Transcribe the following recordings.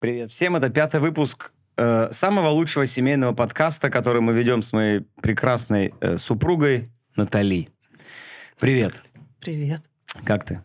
Привет всем, это пятый выпуск э, самого лучшего семейного подкаста, который мы ведем с моей прекрасной э, супругой Натали. Привет. Привет. Как ты?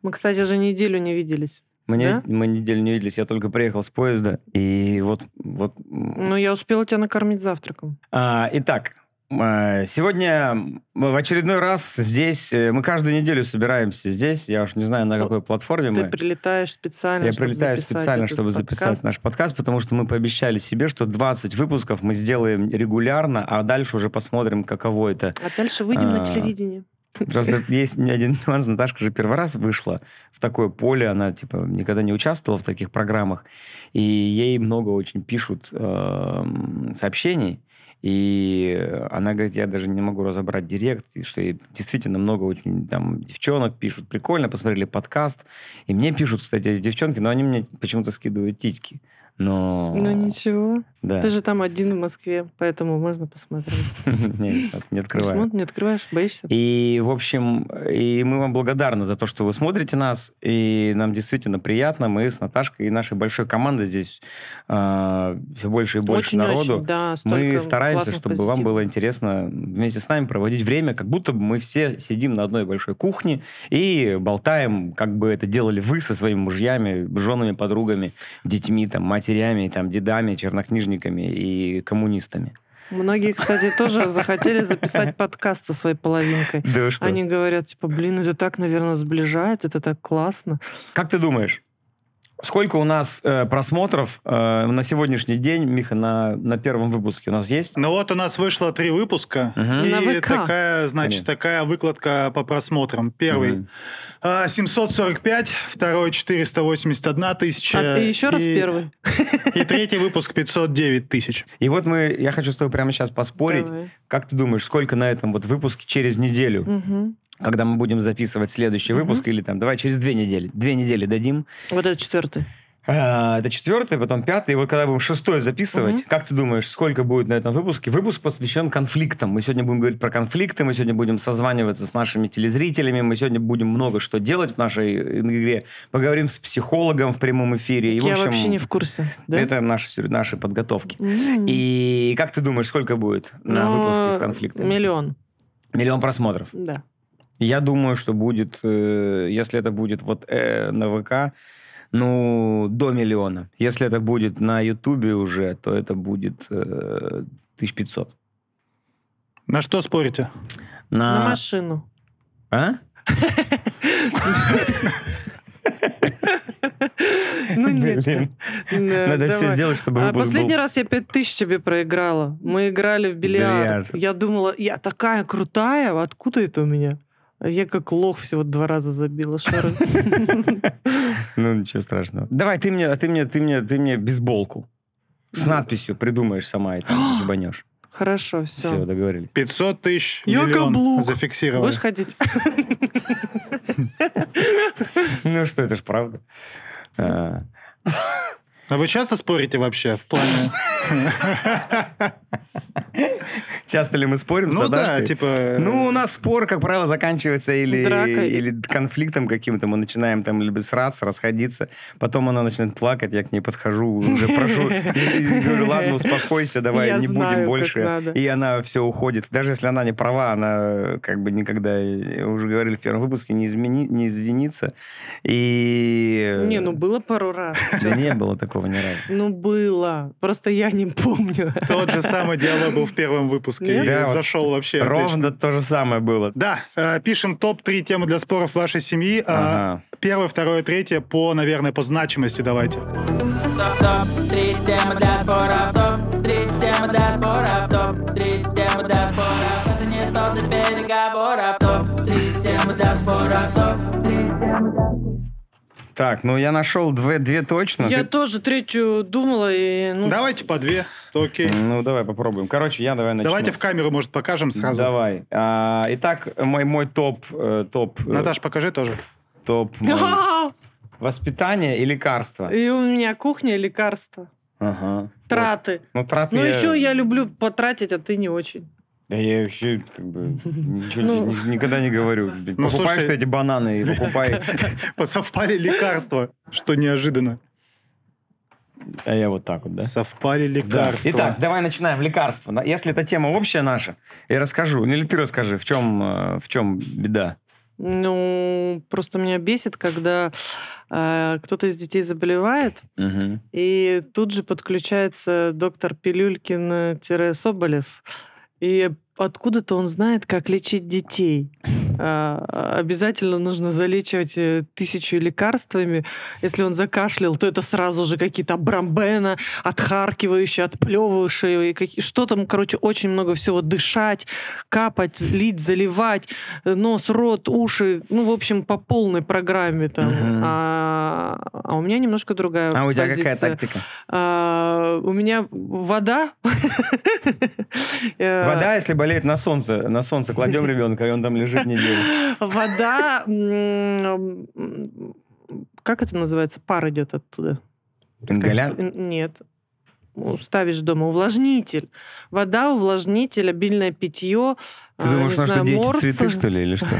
Мы, кстати, уже неделю не виделись. Мы, не- Да? мы неделю не виделись, я только приехал с поезда, и вот... вот Ну, я успела тебя накормить завтраком. А, итак, сегодня в очередной раз здесь, э, мы каждую неделю собираемся здесь, я уж не знаю, на какой платформе Ты мы. прилетаешь специально, Я чтобы прилетаю записать специально, чтобы записать подкаст. наш подкаст, потому что мы пообещали себе, что 20 выпусков мы сделаем регулярно, а дальше уже посмотрим, каково это. А дальше выйдем А, на телевидение. Просто есть не один нюанс. Наташка же первый раз вышла в такое поле, она типа никогда не участвовала в таких программах, и ей много очень пишут эм, сообщений, и она говорит, я даже не могу разобрать директ, и что ей действительно много очень там девчонок пишут, прикольно, посмотрели подкаст, и мне пишут, кстати, девчонки, но они мне почему-то скидывают титьки. Но... Ну, ничего. Да. Ты же там один в Москве, поэтому можно посмотреть. Не, не открываю. Не открываешь? Боишься? И, в общем, и мы вам благодарны за то, что вы смотрите нас, и нам действительно приятно. Мы с Наташкой и нашей большой командой здесь все больше и больше народу. Очень-очень, да. мы стараемся, чтобы вам было интересно вместе с нами проводить время, как будто бы мы все сидим на одной большой кухне и болтаем, как бы это делали вы со своими мужьями, женами, подругами, детьми, там, матерями, там, дедами, чернокнижниками и коммунистами. Многие, кстати, тоже захотели записать подкаст со своей половинкой. Да что? Они говорят, типа, блин, это так, наверное, сближает, это так классно. Как ты думаешь, сколько у нас э, просмотров э, на сегодняшний день, Миха, на, на первом выпуске у нас есть? Ну вот у нас вышло три выпуска. Мгм. И такая, значит, Понятно. такая выкладка по просмотрам. Первый Мгм. а, 745, второй 481 тысяча. А, и еще раз и- первый. И третий выпуск 509 тысяч. И вот мы, я хочу с тобой прямо сейчас поспорить. Давай. Как ты думаешь, сколько на этом вот выпуске через неделю, Мгм. Когда мы будем записывать следующий выпуск, или там, давай через две недели, две недели дадим. Вот это четвертый. А, Это четвертый, потом пятый. И вот когда будем шестой записывать, Мгм. как ты думаешь, сколько будет на этом выпуске? Выпуск посвящен конфликтам. Мы сегодня будем говорить про конфликты, мы сегодня будем созваниваться с нашими телезрителями, мы сегодня будем много что делать в нашей игре. Поговорим с психологом в прямом эфире. И, в Я общем, вообще не в курсе. Да? Это наши, наши подготовки. М. И как ты думаешь, сколько будет на Ну, выпуске с конфликтами? Миллион, Миллион просмотров. да. Я думаю, что будет, э, если это будет вот э, на ВК, ну, до миллиона. Если это будет на Ютубе уже, то это будет э, 1500. На что спорите? На... На машину. А? Ну нет. Блин. Надо все сделать, чтобы А выпуск последний был... раз я 5000 тебе проиграла. Мы играли в бильярд. Бильярд. Я думала, я такая крутая, откуда это у меня? А я как лох всего два раза забила шары. Ну, ничего страшного. Давай, ты мне, а ты мне, ты мне, ты мне бейсболку. С надписью придумаешь сама и там ебанешь. Хорошо, Все, все. договорились. 500 тысяч, Я миллион зафиксировали. Будешь ходить? Ну что, это ж правда. А, вы часто спорите вообще в плане? Часто ли мы спорим с Ну да, типа... Ну, у нас спор, как правило, заканчивается или, Дракой. или конфликтом каким-то. Мы начинаем там либо сраться, расходиться. Потом она начинает плакать, я к ней подхожу, уже прошу. Говорю, ладно, успокойся, давай, Я не знаю, будем больше. И она все уходит. Даже если она не права, она как бы никогда, уже говорили в первом выпуске, не, измени, не извинится. И... Не, ну было пару раз. Да не было такого ни разу. Ну было. Просто я не помню. Тот же самый диалог был в первом выпуске. Да, зашел вообще. Ровно то же самое было. Да, э, пишем топ-3 темы для споров вашей семьи. А, Ага. Первое, второе, третье по, наверное, по значимости давайте. Темы для споров, темы для споров, темы для споров. Это не стол для переговоров, топ, три темы для споров, топ, три темы для Так, ну я нашел две, две точно. Я Ты- тоже третью думала и... ну, Давайте по две, то окей. Ну, давай попробуем. Короче, я давай начну. Давайте в камеру, может, покажем сразу. Давай. А, итак, мой, мой топ, э, топ, э, Наташ, покажи тоже. топ мой. Воспитание и лекарство. И у меня кухня и лекарства. Ага. Траты. Вот. Ну, траты Ну, еще я люблю потратить, а ты не очень. Да я вообще как бы ничего Ну. ни- ни- никогда не говорю. Ну, Покупаешь слушайте- эти бананы и покупай. Совпали лекарства, что неожиданно. А я вот так вот, да? Совпали Да. лекарства. Итак, давай начинаем лекарства. Да, Если эта тема общая наша, я расскажу. Или ты расскажи, в чем, э, в чем беда? Ну, просто меня бесит, когда э, кто-то из детей заболевает, Мгм. и тут же подключается доктор Пилюлькин-Соболев, и откуда-то он знает, как лечить детей. А, Обязательно нужно залечивать э, тысячу лекарствами. Если он закашлял, то это сразу же какие-то бромбена, отхаркивающие, отплевывающие. и какие- Что там, короче, очень много всего. Дышать, капать, лить, заливать. э, Нос, рот, уши. Ну, в общем, по полной программе там. Мгм. А, а у меня немножко другая А у тебя какая позиция. тактика? А, у меня вода. Э, Вода, если болеет на солнце, на солнце кладем ребенка, и он там лежит неделю. Вода. м, м, Как это называется? Пар идет оттуда. Что- Нет. Ставишь дома увлажнитель. Вода, увлажнитель, обильное питье. Ты а, думаешь, на что дети морс. цветы, что ли, или что?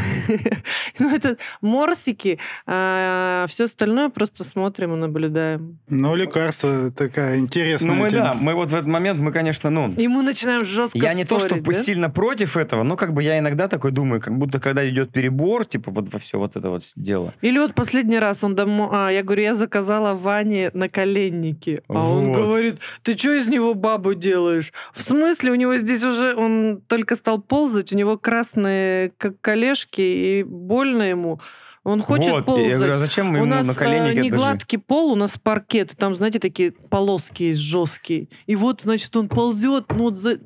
Ну, это морсики. А все остальное просто смотрим и наблюдаем. Ну, лекарство такая интересная Ну, мы, да, мы вот в этот момент, мы, конечно, ну... И мы начинаем жестко Я не то, спорить, что да? сильно против этого, но как бы я иногда такой думаю, как будто когда идет перебор, типа вот во все вот это вот дело. Или вот последний раз он домой... А, я говорю, я заказала Ване наколенники. А он говорит, ты что из него бабу делаешь? В смысле? У него здесь уже... Он только стал ползать, у него красные как колешки, и больно ему. Он хочет вот, ползать. я говорю, а зачем мы у ему нас на коленнике э, не гладкий пол, у нас паркет. Там, знаете, такие полоски есть жесткие. И вот, значит, он ползет, ну вот за...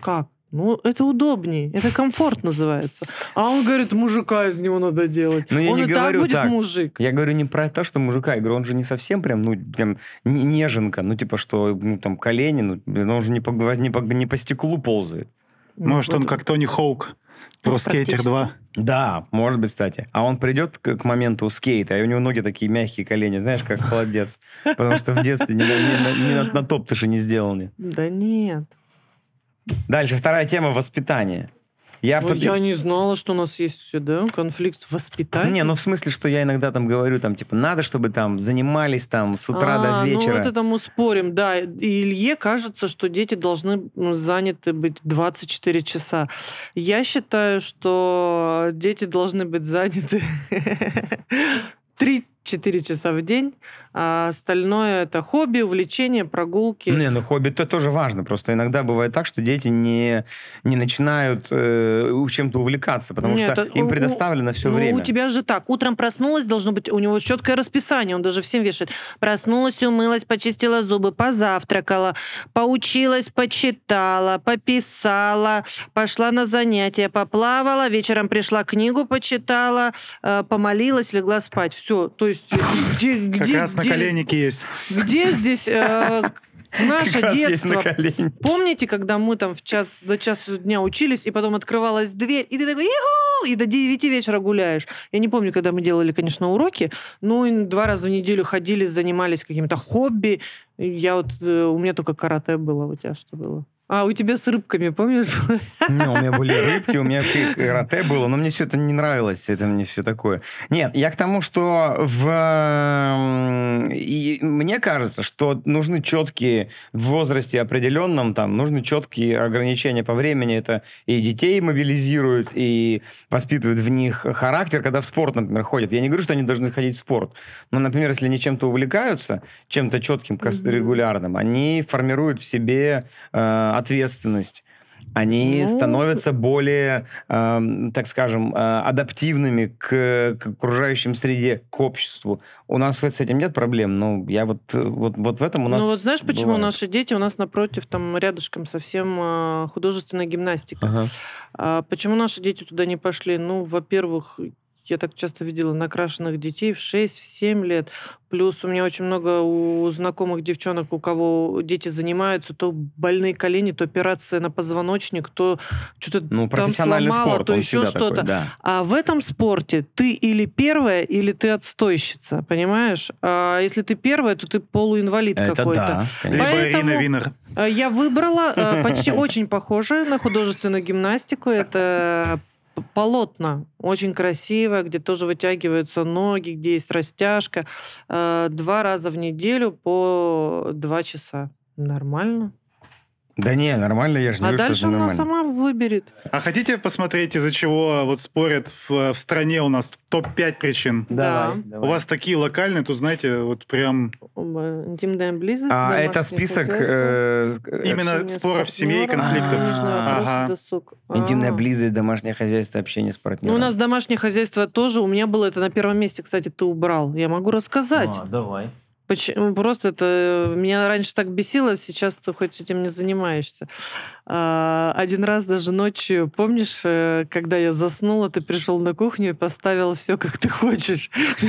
Как? Ну, это удобнее, это комфорт называется. А он говорит, мужика из него надо делать. Ну, я он не и говорю так будет так. мужик. Я говорю не про то, что мужика, я говорю, он же не совсем прям, ну, прям не- неженка, ну, типа, что, ну, там, колени, ну, он же не по, не по, не по стеклу ползает. Может, он как Тони Хоук. Ну, Проскейтер 2. Да, может быть, кстати. А он придет к, к моменту скейта, и у него ноги такие мягкие колени, знаешь, как холодец. Потому что в детстве ни, на- ни на, ни на- на топтыши не сделаны. Да нет. Дальше, вторая тема – воспитание. Я, Ой, под- Я не знала, что у нас есть да, конфликт воспитания. Не, ну в смысле, что я иногда там говорю, там, типа, надо, чтобы там занимались там с утра А, до вечера. Ну, вот это мы спорим, да. И Илье кажется, что дети должны ну, заняты быть 24 часа. Я считаю, что дети должны быть заняты 3-4 часа в день, а остальное это хобби, увлечение, прогулки. Не, ну хобби это тоже важно. Просто иногда бывает так, что дети не, не начинают э, чем-то увлекаться, потому Нет, что им у- предоставлено все ну, время. у тебя же так. Утром проснулась, должно быть, у него четкое расписание, он даже всем вешает. Проснулась, умылась, почистила зубы, позавтракала, поучилась, почитала, пописала, пошла на занятия, поплавала, вечером пришла, книгу почитала, э, помолилась, легла спать. Все. То есть где, Как где, раз на где- коленнике есть. где здесь э, наше Как детство? Помните, когда мы там в час до часу дня учились, и потом открывалась дверь, и ты такой и до 9 вечера гуляешь. Я не помню, когда мы делали, конечно, уроки, но два раза в неделю ходили, занимались каким-то хобби. Я вот, э, у меня только карате было, у тебя что было? А, у тебя с рыбками, помнишь? Не, у меня были рыбки, у меня карате было, но мне все это не нравилось, это мне все такое. Нет, я к тому, что в... И мне кажется, что нужны четкие в возрасте определенном, там, нужны четкие ограничения по времени. Это и детей мобилизируют, и воспитывают в них характер, когда в спорт, например, ходят. Я не говорю, что они должны ходить в спорт, но, например, если они чем-то увлекаются, чем-то четким, регулярным, они формируют в себе э, ответственность. Они Ну, становятся более, эм, так скажем, э, адаптивными к, к окружающей среде, к обществу. У нас вот с этим нет проблем, но я вот, э, вот, вот в этом у нас Ну вот знаешь, почему бывает. наши дети у нас напротив, там рядышком совсем э, художественная гимнастика. Ага. А почему наши дети туда не пошли? Ну, во-первых, я так часто видела накрашенных детей в 6-7 лет. Плюс у меня очень много у знакомых девчонок, у кого дети занимаются, то больные колени, то операция на позвоночник, то что-то Ну, там сломало, спорт, то еще всегда такой, что-то. да. А в этом спорте ты или первая, или ты отстойщица, понимаешь? А если ты первая, то ты полуинвалид Это какой-то. да, конечно. Либо Поэтому- Винер. Э, Я выбрала э, почти очень похожее на художественную гимнастику. Это полотна, очень красивое, где тоже вытягиваются ноги, где есть растяжка. Э, Два раза в неделю по два часа. Нормально. Да не, нормально, я же не А говорю, дальше что это она нормально. сама выберет. А хотите посмотреть, из-за чего вот спорят в, в стране у нас топ-5 причин? Да. У вас такие локальные, тут, знаете, вот прям. Интимная близость. А это список... э, э, именно споров в семье и партнером, конфликтов. Ага. досуг. интимная А. близость, домашнее хозяйство, общение с партнером. Ну, у нас домашнее хозяйство тоже. У меня было это на первом месте, кстати, ты убрал. Я могу рассказать. А, давай. Почему? Просто это меня раньше так бесило, сейчас ты хоть этим не занимаешься. А, один раз даже ночью, помнишь, э, когда я заснула, ты пришел на кухню и поставил все, как ты хочешь.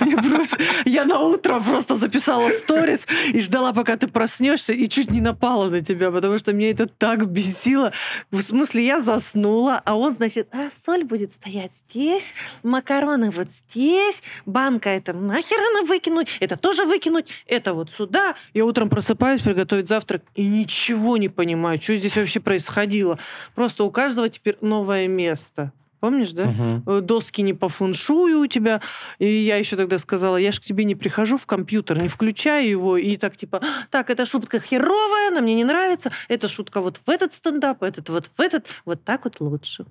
Мне- мне Я на утро просто записала сторис и ждала, пока ты проснешься, и чуть не напала на тебя, потому что меня это так бесило. В смысле, я заснула, а он, значит, а соль будет стоять здесь, макароны вот здесь, банка это нахер она выкинуть, это тоже выкинуть, это вот сюда. Я утром просыпаюсь, приготовить завтрак, и ничего не понимаю, что здесь вообще происходило. Просто у каждого теперь новое место. Помнишь, да? Э, доски не по фуншую у тебя. И я еще тогда сказала, я же к тебе не прихожу в компьютер, не включаю его, и так типа, так, эта шутка херовая, она мне не нравится, эта шутка вот в этот стендап, этот вот в этот, вот так вот лучше.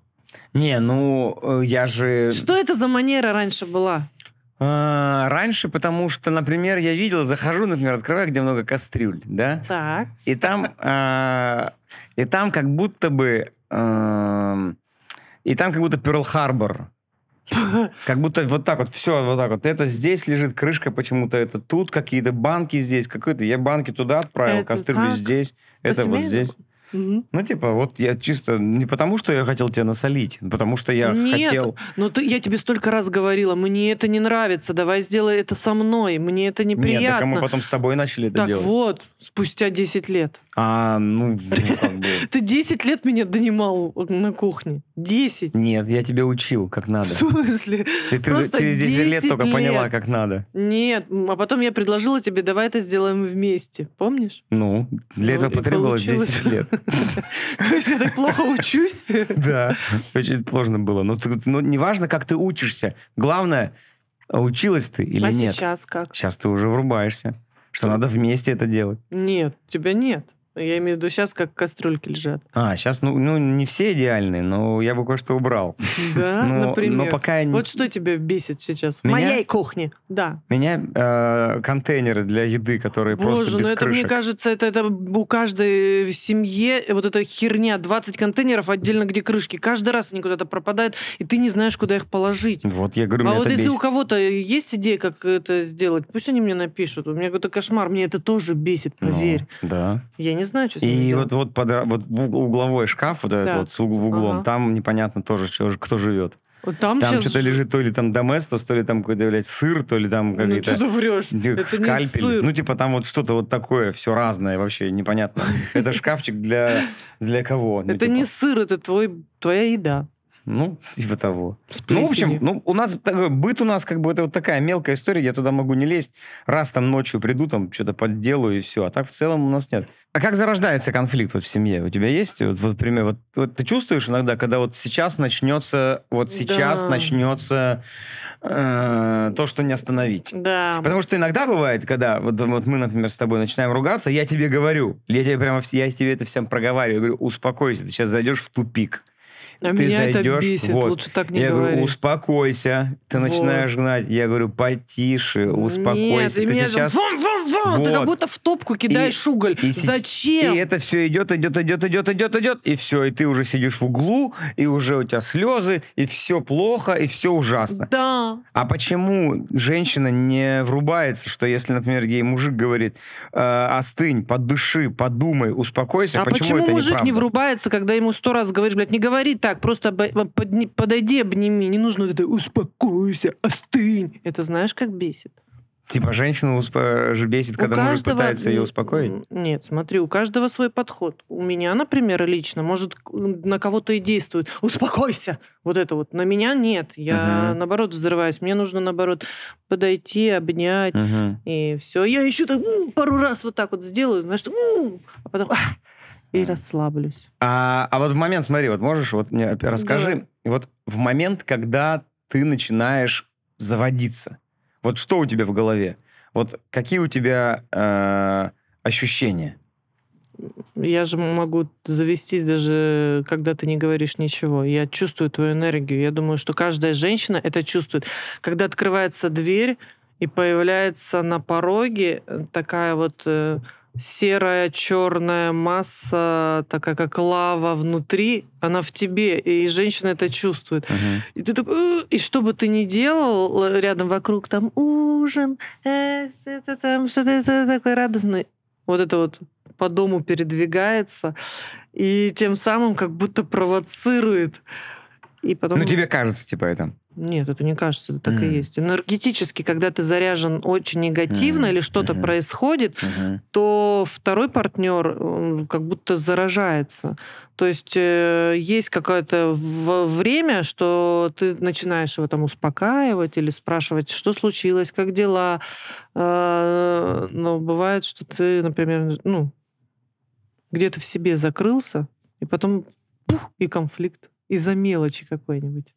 Не, ну, э, я же... Что это за манера раньше была? А, Раньше, потому что, например, я видел, захожу, например, открываю, где много кастрюль, да, Так. и там, а, и там как будто бы, ам, и там как будто Перл-Харбор. Как будто вот так вот, все вот так вот. Это здесь лежит крышка почему-то, это тут какие-то банки здесь, какой-то. Я банки туда отправил, Это кастрюли так. здесь, это вот здесь. Мгм. Ну, типа, вот я чисто не потому, что я хотел тебя насолить, а потому что я Нет, хотел... Ну, ты, я тебе столько раз говорила, мне это не нравится, давай сделай это со мной, мне это Нет, так а неприятно. мы потом с тобой начали это так делать. вот, спустя 10 лет. А, ну, ну, как бы... Ты 10 лет меня донимал на кухне. 10. Нет, я тебя учил, как надо. В смысле? Ты Просто через 10 лет 10 только поняла, лет. как надо. Нет, а потом я предложила тебе, давай это сделаем вместе. Помнишь? Ну, для Ну, этого потребовалось получилось. 10 лет. То есть я так плохо учусь? Да, очень сложно было. Но ты- ну, неважно, как ты учишься. Главное, училась ты или А нет. сейчас как? Сейчас ты уже врубаешься, что надо вместе это делать. Нет, тебя нет. Я имею в виду сейчас, как кастрюльки лежат. А, сейчас, ну, ну, не все идеальные, но я бы кое-что убрал. Да, Но- например. но пока Вот что тебя бесит сейчас? В Меня? моей кухне, да. Меня э, контейнеры для еды, которые просто Боже, без ну это, мне кажется, это, это у каждой семье вот эта херня, 20 контейнеров отдельно, где крышки. Каждый раз они куда-то пропадают, и ты не знаешь, куда их положить. Вот, я говорю, а вот если бесит. у кого-то есть идея, как это сделать, пусть они мне напишут. У меня какой-то кошмар, мне это тоже бесит, Ну, поверь. да. Я не знаю, что с ними И делать. вот, вот, под, вот угловой шкаф, вот этот Да. вот с угл- в углом, Ага. там непонятно тоже, что, кто живет. Вот там, Там сейчас что-то лежит, то ли там доместос, то ли там какой-то, блядь, сыр, то ли там Ну, какие-то... что ты врешь? Это не скальпель. сыр. Ну, типа там вот что-то вот такое, все разное вообще, непонятно. Это шкафчик для, для кого? Ну, Это типа, не сыр, это твой, твоя еда. Ну, типа того. С Ну, в общем, ну, у нас такой быт у нас как бы это вот такая мелкая история, я туда могу не лезть. Раз там ночью приду, там что-то подделаю и все. А так в целом у нас нет. А как зарождается конфликт вот в семье? У тебя есть, вот, вот, пример, вот, вот ты чувствуешь иногда, когда вот сейчас начнется, вот сейчас Да. начнется э, то, что не остановить? Да. Потому что иногда бывает, когда вот, вот мы, например, с тобой начинаем ругаться, я тебе говорю, я тебе прямо, я тебе это всем проговариваю, я говорю, успокойся, ты сейчас зайдешь в тупик. А ты меня это зайдешь, бесит, вот. лучше так не я говори. говорю, успокойся. Ты Вот. начинаешь гнать. Я говорю, потише, успокойся. Нет, и ты меня сейчас... Вон, вон, вон! Ты Вот. как будто в топку кидаешь уголь. и Зачем? И это все идет, идет, идет, идет, идет, идет, и все, и ты уже сидишь в углу, и уже у тебя слезы, и все плохо, и все ужасно. Да. А почему женщина не врубается, что если, например, ей мужик говорит, э, остынь, подыши, подумай, успокойся, А почему, почему, это мужик неправда? не врубается, когда ему сто раз говоришь, блядь, не говори так, просто обо- подни- подойди, обними, не нужно это успокойся, остынь. Это знаешь, как бесит? Типа женщину усп- бесит, У когда мужик каждого- пытается ее успокоить? Нет, смотри, у каждого свой подход. У меня, например, лично, может, на кого-то и действует. Успокойся! Вот это вот. На меня нет. Я, Мгм. наоборот, взрываюсь. Мне нужно, наоборот, подойти, обнять, Мгм. и все. Я еще так пару раз вот так вот сделаю, знаешь, м, а потом ах, и расслаблюсь. А, а вот в момент, смотри, вот можешь вот мне расскажи, вот в момент, когда ты начинаешь заводиться, вот что у тебя в голове? Вот какие у тебя э, ощущения? Я же могу завестись даже, когда ты не говоришь ничего. Я чувствую твою энергию. Я думаю, что каждая женщина это чувствует. Когда открывается дверь и появляется на пороге э, такая вот э, серая черная масса, такая как лава внутри, она в тебе, и женщина это чувствует. Мгм. И ты такой, и что бы ты ни делал, рядом вокруг там ужин, э, это там, что-то это такое радостное. Вот это вот по дому передвигается, и тем самым как будто провоцирует. И потом... Ну, тебе кажется, типа, это. Нет, это не кажется, это так и Мгм. есть. Энергетически, когда ты заряжен очень негативно Мгм, или что-то мгм. происходит, Мгм. то второй партнер как будто заражается. То есть э, есть какое-то время, что ты начинаешь его там успокаивать или спрашивать, что случилось, как дела. Э, но бывает, что ты, например, ну, где-то в себе закрылся, и потом пух, и конфликт из-за мелочи какой-нибудь.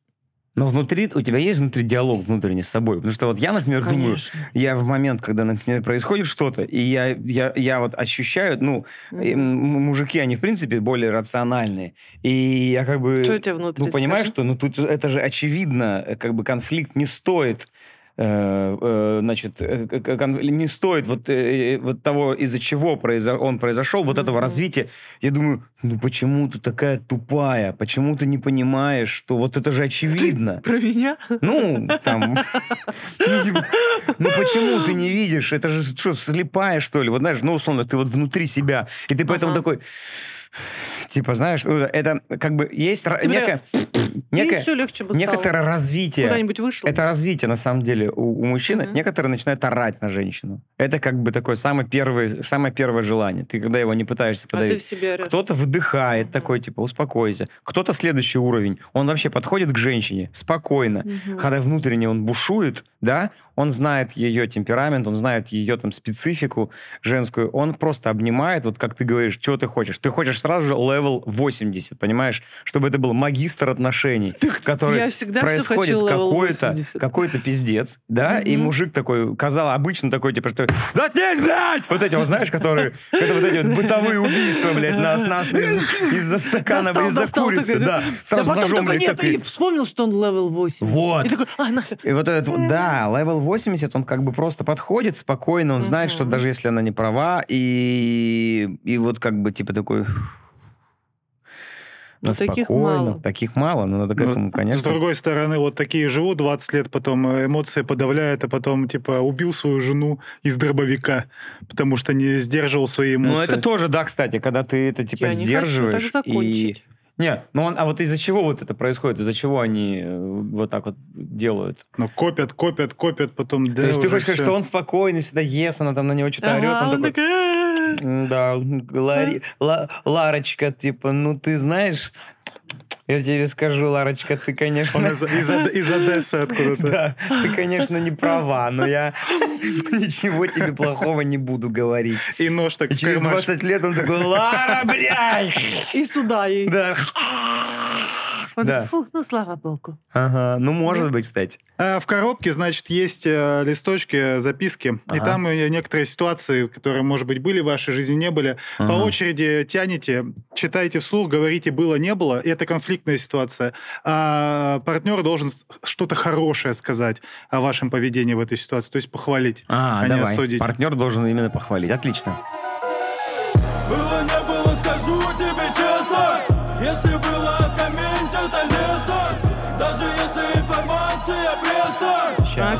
Но внутри, у тебя есть внутри диалог внутренний с собой? Потому что вот я, например, думаю, Конечно. я в момент, когда, например, происходит что-то, и я, я, я вот ощущаю, ну, м- мужики, они, в принципе, более рациональные. И я как бы... Что у тебя внутри? Ну, понимаешь, скажи? что ну тут это же очевидно, э, как бы конфликт не стоит, значит, э, к- к- кон- не стоит вот, э, вот того, из-за чего произо- он произошел, вот этого развития. Я думаю, ну почему ты такая тупая? Почему ты не понимаешь, что вот это же очевидно? Про меня? Ну, там... Ну, типа, ну, почему ты не видишь? Это же что, слепая, что ли? Вот знаешь, ну, условно, ты вот внутри себя. И ты поэтому такой... Типа, знаешь, это как бы есть Ты бля, некое... Все легче бы некоторое стало. развитие. Куда-нибудь вышел? Это развитие, на самом деле, у, у мужчины. Мгм. Некоторые начинают орать на женщину. Это как бы такое самое первое, самое первое желание. Ты когда его не пытаешься а ты подавить. в себе орешь. Кто-то выдыхает Мгм. такой, типа, успокойся. Кто-то следующий уровень. Он вообще подходит к женщине спокойно. Мгм. Когда внутренне он бушует, да, он знает ее темперамент, он знает ее там специфику женскую. Он просто обнимает, вот как ты говоришь, что ты хочешь. Ты хочешь сразу же level 80, понимаешь? Чтобы это был магистр отношений, который я всегда происходит level какой-то 80. какой-то пиздец, да, и Мгм. мужик такой, казал обычно такой, типа, что «Заткнись, блядь!» Вот эти вот, знаешь, которые, это вот эти вот бытовые убийства, блядь, нас, нас из- из-за стакана, из-за курицы, да. Сразу ножом, блядь, такой. и вспомнил, что он level 8. Вот. И такой, а, нахер. И вот этот, да, level 80, он как бы просто подходит спокойно, он знает, что даже если она не права, и, и вот как бы типа такой... Но ну, таких мало. Таких мало, но надо к Ну, этому, С конечно. другой стороны, вот такие живут 20 лет, потом э, эмоции подавляют, а потом, типа, убил свою жену из дробовика, потому что не сдерживал свои Ну, эмоции. это тоже, да, кстати, когда ты это типа Я не хочу сдерживаешь. так и... Не, ну он, а вот из-за чего вот это происходит? Из-за чего они э, вот так вот делают? Ну, копят, копят, копят, потом... Да, То есть ты хочешь сказать, что он спокойный, всегда ест, она там на него что-то орет, он он такой... «А-а-а». «М, Да, Лари- Ла- Ларочка, типа, ну ты знаешь, я тебе скажу, Ларочка, ты, конечно... Он из, из, из Одессы откуда-то. Да, ты, конечно, не права, но я ничего тебе плохого не буду говорить. И нож так И через кармашек. 20 лет он такой, Лара, блядь! И сюда ей. Да. Он Да. такой, Фу, ну слава богу. Ага, ну, может быть, кстати. А в коробке, значит, есть э, листочки, записки. И Ага. там э, некоторые ситуации, которые, может быть, были в вашей жизни, не были. По Ага. очереди тянете, читаете вслух, говорите «было, не было». И это конфликтная ситуация. А партнер должен что-то хорошее сказать о вашем поведении в этой ситуации. То есть похвалить, А, а не давай. осудить. Партнер должен именно похвалить. Отлично.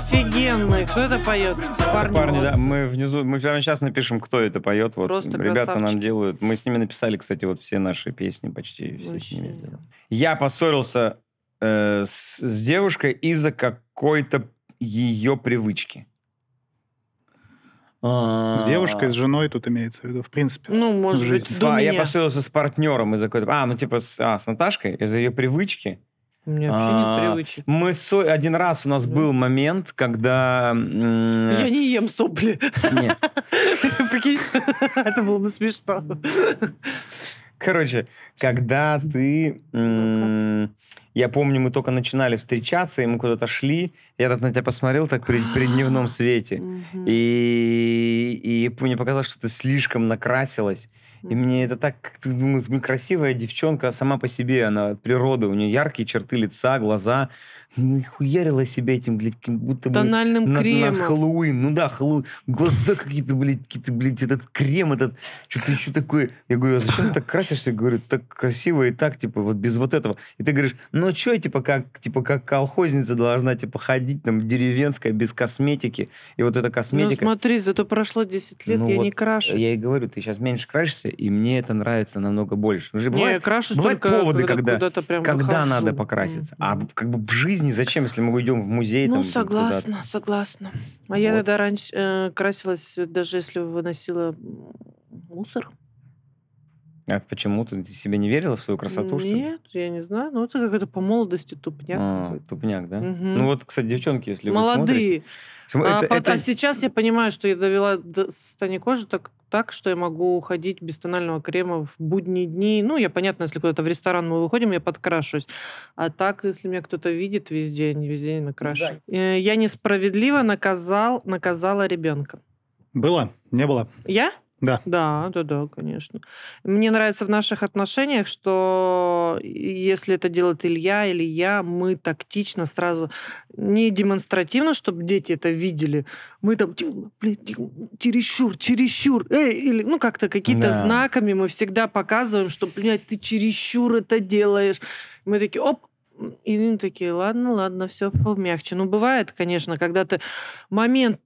Офигенный. Кто это поет? Парни, Парни, да, мы внизу, мы прямо сейчас напишем, кто это поет. Вот Просто ребята красавчики. нам делают. Мы с ними написали, кстати, вот все наши песни, почти все с ними. Сделали. Я поссорился э, с, с девушкой из-за какой-то ее привычки. С девушкой, с женой тут имеется в виду, в принципе. Ну, может быть, до а, я меня. поссорился с партнером из-за какой-то... А, ну типа с, а, с Наташкой из-за ее привычки. У меня вообще А, нет привычек. Мы ссо- один раз у нас Да. был момент, когда... м, Я не ем сопли. нет. Это было бы смешно. Короче, когда ты... м, Я помню, мы только начинали встречаться, и мы куда-то шли. Я так на тебя посмотрел так при, при дневном свете. И, и мне показалось, что ты слишком накрасилась. И мне это так, как ты думаешь, ну, красивая девчонка сама по себе, она от природы, у нее яркие черты лица, глаза. Ну, и хуярила себя этим, блядь, как будто бы... Тональным на, кремом. На Хэллоуин. Ну да, Хэллоуин. Глаза какие-то, блядь, какие-то, блядь, этот крем, этот, что-то еще такое. Я говорю, а зачем ты так красишься? Я говорю, так красиво и так, типа, вот без вот этого. И ты говоришь, ну что я, типа, как, типа, как колхозница должна, типа, ходить там деревенская, без косметики. И вот эта Ну косметика... смотри, зато прошло 10 лет, Ну я вот не крашу. Я и говорю, ты сейчас меньше крашешься, и мне это нравится намного больше. Ну, же Не, я бывает, крашусь бывают поводы, когда, когда выхожу. надо покраситься. А Мгм. как бы в жизни зачем, если мы идем в музей? Ну, там, согласна, согласна. А я Вот. тогда раньше э, красилась, даже если выносила мусор. А почему ты, себе не верила в свою красоту, что ли? Нет, я не знаю. Ну, это как это по молодости тупняк А, тупняк, да? Мгм. Ну вот, кстати, девчонки, если вы смотрите... Молодые. см- а, это- а сейчас я понимаю, что я довела до состояния кожи так, так, что я могу ходить без тонального крема в будние дни. Ну, я, понятно, если куда-то в ресторан мы выходим, я подкрашусь. А так, если меня кто-то видит везде, не везде не накрашу. Э, Я несправедливо наказал, наказала ребенка. Было? Не было? Я? Да. Да, да, да, конечно. Мне нравится в наших отношениях, что если это делает Илья или я, мы тактично сразу, не демонстративно, чтобы дети это видели, мы там, «Тю, блин, чересчур, чересчур, эй, или, ну, как-то какие-то Да. знаками мы всегда показываем, что, блядь, ты чересчур это делаешь. Мы такие, оп, и они такие, ладно, ладно, все помягче. Ну, бывает, конечно, когда ты момент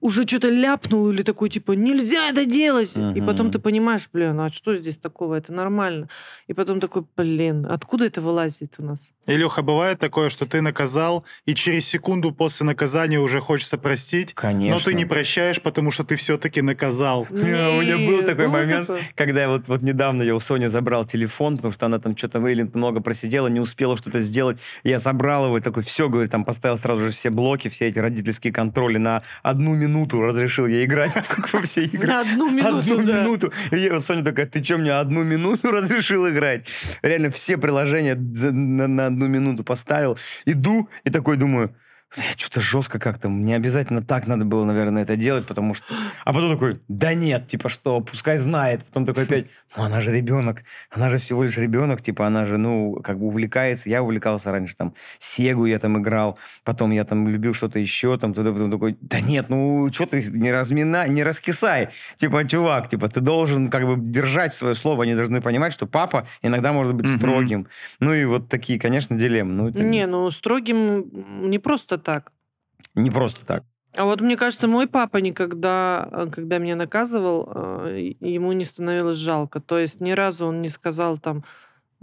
уже что-то ляпнул или такой, типа, нельзя это делать. И потом ты понимаешь, блин, а что здесь такого? Это нормально. И потом такой, блин, откуда это вылазит у нас? Илюха, бывает такое, что ты наказал, и через секунду после наказания уже хочется простить, Конечно. но ты не прощаешь, потому что ты все-таки наказал. Не, у меня был такой было момент, такое? когда я вот, вот недавно я у Сони забрал телефон, потому что она там что-то или много просидела, не успела что-то сделать. Я забрал его и такой, все, говорит, там поставил сразу же все блоки, все эти родительские контроли на одну минуту разрешил я играть во все игры. На одну минуту, Одну да. минуту. И я, вот Соня такая, ты что, мне одну минуту разрешил играть? Реально все приложения на одну минуту поставил. Иду и такой думаю, что-то жестко как-то. Мне обязательно так надо было, наверное, это делать, потому что... А потом такой, да нет, типа что, пускай знает. Потом такой опять, ну она же ребенок, она же всего лишь ребенок, типа она же, ну, как бы увлекается. Я увлекался раньше, там, Сегу я там играл, потом я там любил что-то еще, там, туда, потом такой, да нет, ну, что ты не разминай, не раскисай. Типа, чувак, типа, ты должен как бы держать свое слово, они должны понимать, что папа иногда может быть строгим. Ну и вот такие, конечно, дилеммы. Ну, это Не, ну строгим не просто так. не просто так. А вот мне кажется, мой папа никогда, э, когда меня наказывал, э, ему не становилось жалко. То есть ни разу он не сказал там,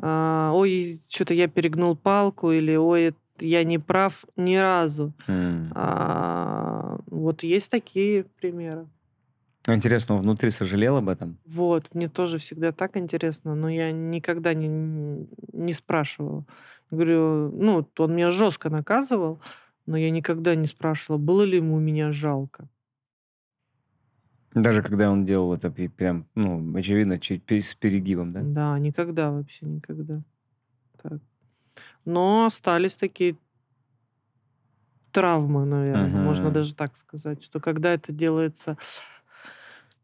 а, ой, что-то я перегнул палку, или ой, я не прав, ни разу. М. А, вот есть такие примеры. Интересно, он внутри сожалел об этом? Вот, мне тоже всегда так интересно, но я никогда не, не спрашивала. Говорю, ну, он меня жестко наказывал, но я никогда не спрашивала, было ли ему меня жалко. Даже когда он делал это прям, ну, очевидно, с перегибом, да? Да, никогда вообще, никогда. Так. Но остались такие травмы, наверное, можно Мгм. даже так сказать, что когда это делается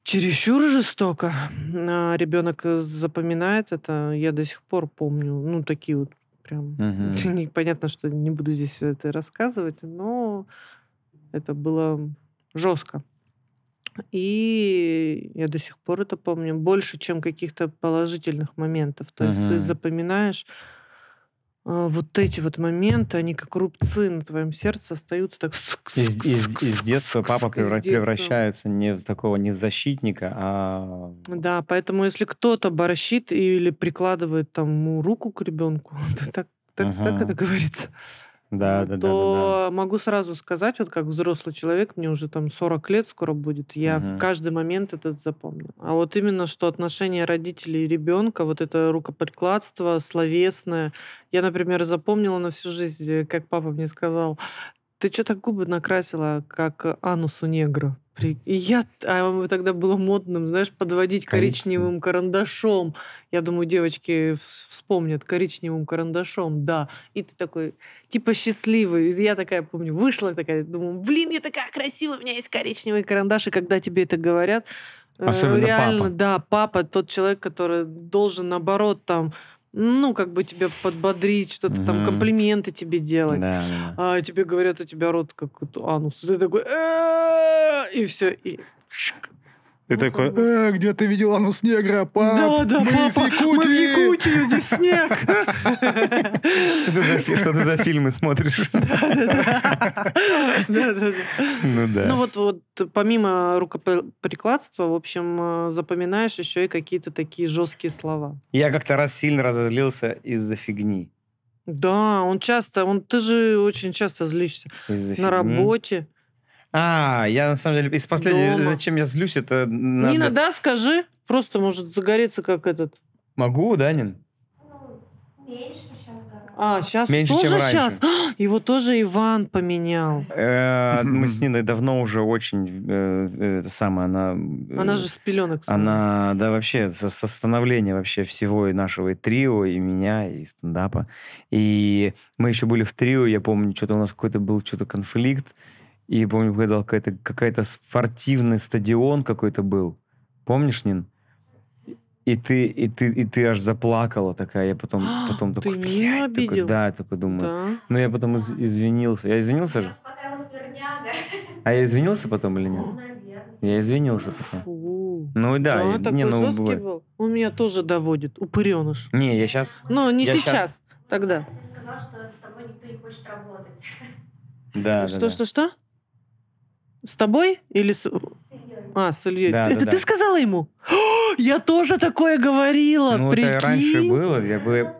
чересчур жестоко, а ребенок э, запоминает это, я до сих пор помню, ну, такие вот прям... Мгм. Непонятно, что не буду здесь все это рассказывать, но это было жестко. И я до сих пор это помню больше, чем каких-то положительных моментов. То есть ты запоминаешь вот эти вот моменты, они как рубцы на твоем сердце остаются так... Из, из- из детства папа Из превра- детства. превращается не в такого, не в защитника, а... Да, поэтому если кто-то борщит или прикладывает там руку к ребенку, то так, так, так Ага. это говорится, Да, а, да, да, да, то могу сразу сказать, вот как взрослый человек, мне уже там 40 лет скоро будет, я Мгм. в каждый момент этот запомню. А вот именно, что отношения родителей и ребенка, вот это рукоприкладство словесное, я, например, запомнила на всю жизнь, э, как папа мне сказал, ты что так губы накрасила, как анус у негра? И я, а тогда было модным, знаешь, подводить Коричневым. карандашом. Я думаю, девочки вспомнят коричневым карандашом, да. И ты такой, типа счастливый. Я такая, помню, вышла такая, думаю, блин, я такая красивая, у меня есть коричневый карандаш. И когда тебе это говорят, э, Особенно реально, папа. да, папа, тот человек, который должен, наоборот, там, ну, как бы тебя подбодрить, что-то там, Мгм. комплименты тебе делать. Да, да. А тебе говорят, у тебя рот как анус. Ты такой, и все. И... Ты Ну, такой. «Э, где ты видел анус негра, пап? Да, да, мы из папа, мы в Якутии!» Якутии, здесь снег. Что ты за, что ты за фильмы смотришь? Да-да-да. Ну да. Ну вот, вот помимо рукоприкладства, в общем, э, запоминаешь еще и какие-то такие жесткие слова. Я как-то раз сильно разозлился из-за фигни. Да, он часто, он, ты же очень часто злишься на фигни. работе. А, я на самом деле из последнего, Дома. зачем я злюсь, это надо... Нина, да, скажи, просто может загореться как этот. Могу, да, Нин? Меньше сейчас гораздо. А, сейчас Меньше, тоже чем раньше. сейчас. Его тоже Иван поменял. Э, Мы с Ниной давно уже очень... э, э, Это самое, она... э, Она же с пеленок. Она, да, вообще, со, со становления вообще всего и нашего и трио, и меня, и стендапа. И мы еще были в трио, я помню, что-то у нас какой-то был что-то конфликт, и помню, когда какая-то, какая-то спортивный стадион какой-то был. Помнишь, Нин? И ты, и ты, и ты аж заплакала такая, я потом, потом Ты такой, меня «Блядь», такой, обидел? да, я такой думаю. Да. Ну, я потом из- извинился. Я извинился же? А я извинился потом или Ну, нет? наверное. Я извинился потом. Фу. Ну, да, я- такой не, ну, жесткий бывает. был. Он меня тоже доводит. Упыреныш. Не, я сейчас... Но не Я сейчас, щас- тогда. Я сказала, что с тобой никто не хочет работать. Да, да, что, да. что, что? С тобой или с... А, с Ильей. Да, это да, ты да. сказала ему? О, я тоже такое говорила, Ну, прикинь. это раньше было, я бы...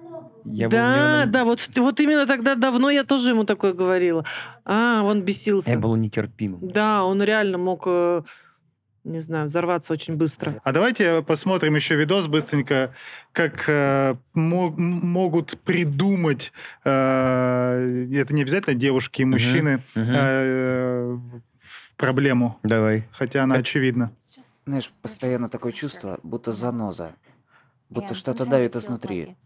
Я да, наверное, да, вот, вот именно тогда давно я тоже ему такое говорила. А, он бесился. Я был нетерпимым. Да, он реально мог, э, не знаю, взорваться очень быстро. А давайте посмотрим еще видос быстренько, как э, мо- м- могут придумать, э, это не обязательно девушки и мужчины, мгм. э, проблему, Давай. хотя она очевидна. Знаешь, постоянно такое чувство, будто заноза. Будто что-то давит изнутри.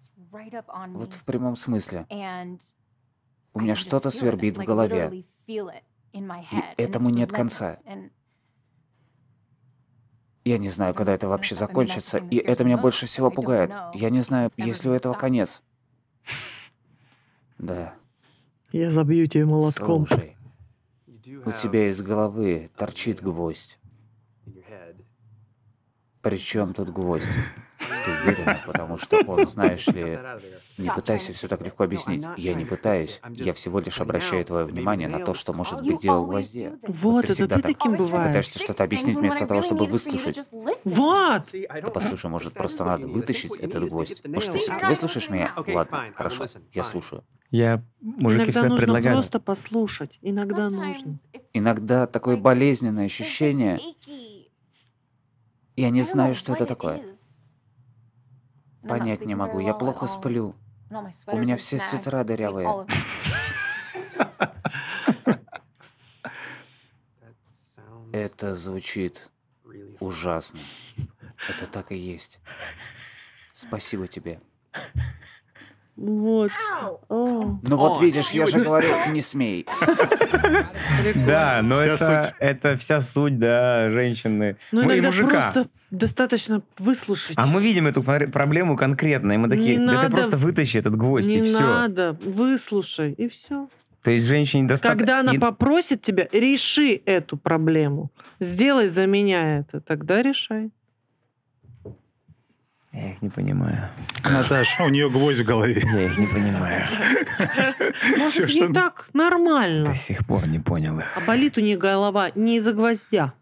Вот в прямом смысле. У меня что-то свербит в голове. И этому нет конца. Я не знаю, когда это вообще закончится, и это меня больше всего пугает. Я не знаю, есть ли у этого конец. Да. Я забью тебя молотком. Слушай, у тебя из головы торчит гвоздь. Причем тут гвоздь? Ты уверена? Потому что он, знаешь ли, не пытайся все так легко объяснить. Я не пытаюсь. Я всего лишь обращаю твое внимание на то, что может быть дело в гвозде. Вот, ты это ты так таким бываешь. Пытаешься что-то объяснить вместо того, чтобы выслушать. Вот! Да послушай, может, просто надо вытащить этот гвоздь. Может, ты все-таки выслушаешь меня? Ладно, хорошо, я слушаю. Я, мужики Иногда всегда нужно просто послушать. Иногда нужно. Иногда такое болезненное ощущение. Я не знаю, что это такое. Понять не могу. Я плохо сплю. У меня все свитера дырявые. Это звучит ужасно. Это так и есть. Спасибо тебе. Вот. О, Ну вот видишь, я же говорю, не смей. Да, но Вся это, суть. это вся суть, да, женщины. Ну, и иногда мужика. просто достаточно выслушать. А мы видим эту проблему конкретно, и мы такие, Не да надо- ты просто вытащи этот гвоздь, Не и все. надо, выслушай, и все. То есть женщине достаточно... Когда она попросит тебя, реши эту проблему. Сделай за меня это, тогда решай. Я их не понимаю. Наташа, у нее гвоздь в голове. Я их не понимаю. Может, ей что- так нормально. До сих пор не понял их. А болит у нее голова не из-за гвоздя.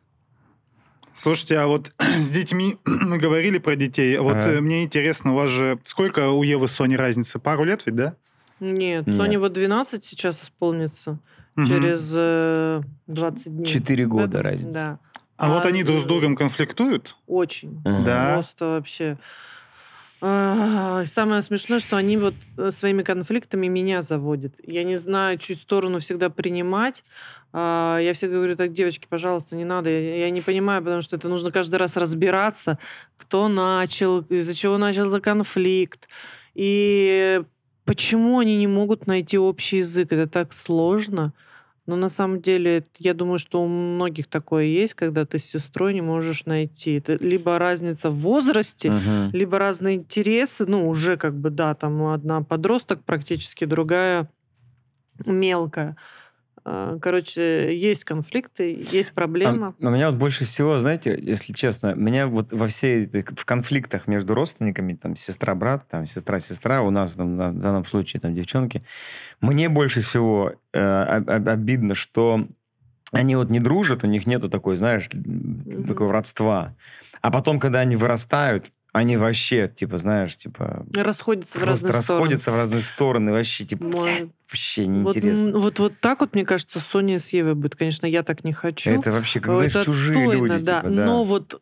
Слушайте, а вот с детьми мы говорили про детей. Вот Ага. э, мне интересно, у вас же сколько у Евы с Соней разница? Пару лет ведь, да? Нет, Нет. Соне вот 12 сейчас исполнится. Мгм. Через э, 20 дней. Четыре года Да, разница. Да, А вот А, они друг с э, другом конфликтуют? очень. Да. Просто вообще. А, Самое смешное, что они вот э, своими конфликтами меня заводят. Я не знаю, чью сторону всегда принимать. А, Я всегда говорю, так, девочки, пожалуйста, не надо. Я я не понимаю, потому что это нужно каждый раз разбираться, кто начал, из-за чего начал за конфликт. И почему они не могут найти общий язык. Это так сложно. Но на самом деле, я думаю, что у многих такое есть, когда ты с сестрой не можешь найти. Это либо разница в возрасте, Мгм. либо разные интересы, ну, уже как бы, да, там одна подросток практически, другая мелкая. А, Короче, есть конфликты, есть проблема. А, но меня вот больше всего, знаете, если честно, меня вот во всей в конфликтах между родственниками, там, сестра-брат, там, сестра-сестра, у нас там, на- в данном случае там девчонки, мне больше всего э, об- об- обидно, что они вот не дружат, у них нету такой, знаешь, такого родства. А потом, когда они вырастают, они вообще, типа, знаешь, типа, Расходятся в разные стороны. расходятся в разные стороны, вообще, типа, блядь, вообще Вот, неинтересно. м, вот, вот так вот, мне кажется, Соня с Евой будет. Конечно, я так не хочу. Это вообще, как, Вот знаешь, чужие отстойно, люди, да. типа, да. Но вот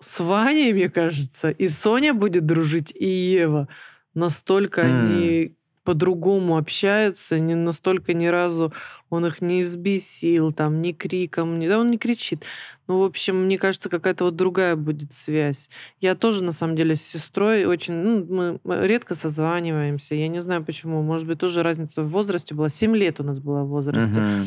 с Ваней, мне кажется, и Соня будет дружить, и Ева. Настолько М. они по-другому общаются, не настолько ни разу он их не избесил, там, ни криком, ни... да он не кричит. Ну, в общем, мне кажется, какая-то вот другая будет связь. Я тоже, на самом деле, с сестрой очень... Ну, мы редко созваниваемся. Я не знаю, почему. Может быть, тоже разница в возрасте была. Семь лет у нас была в возрасте. Мгм.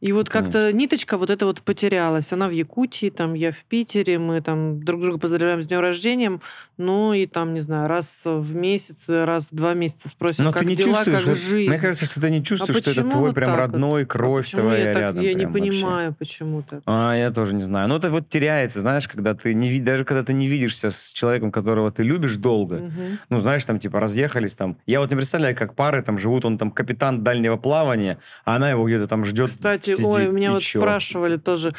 И вот как-то ниточка вот эта вот потерялась. Она в Якутии, там я в Питере, мы там друг друга поздравляем с днем рождения, ну и там, не знаю, раз в месяц, раз в два месяца спросим, Но как ты не дела, чувствуешь, как вот жизнь. мне кажется, что ты не чувствуешь, что это твой вот прям родной, А кровь почему твоя я так- рядом. Я не прям вообще. понимаю, почему так. А, я тоже не знаю. Ну, это вот теряется, знаешь, когда ты не даже когда ты не видишься с человеком, которого ты любишь долго. Мгм. Ну, знаешь, там, типа, разъехались там. Я вот не представляю, как пары там живут, он там капитан дальнего плавания, а она его где-то там ждет, Кстати, сидит, ой, меня вот чё? спрашивали тоже,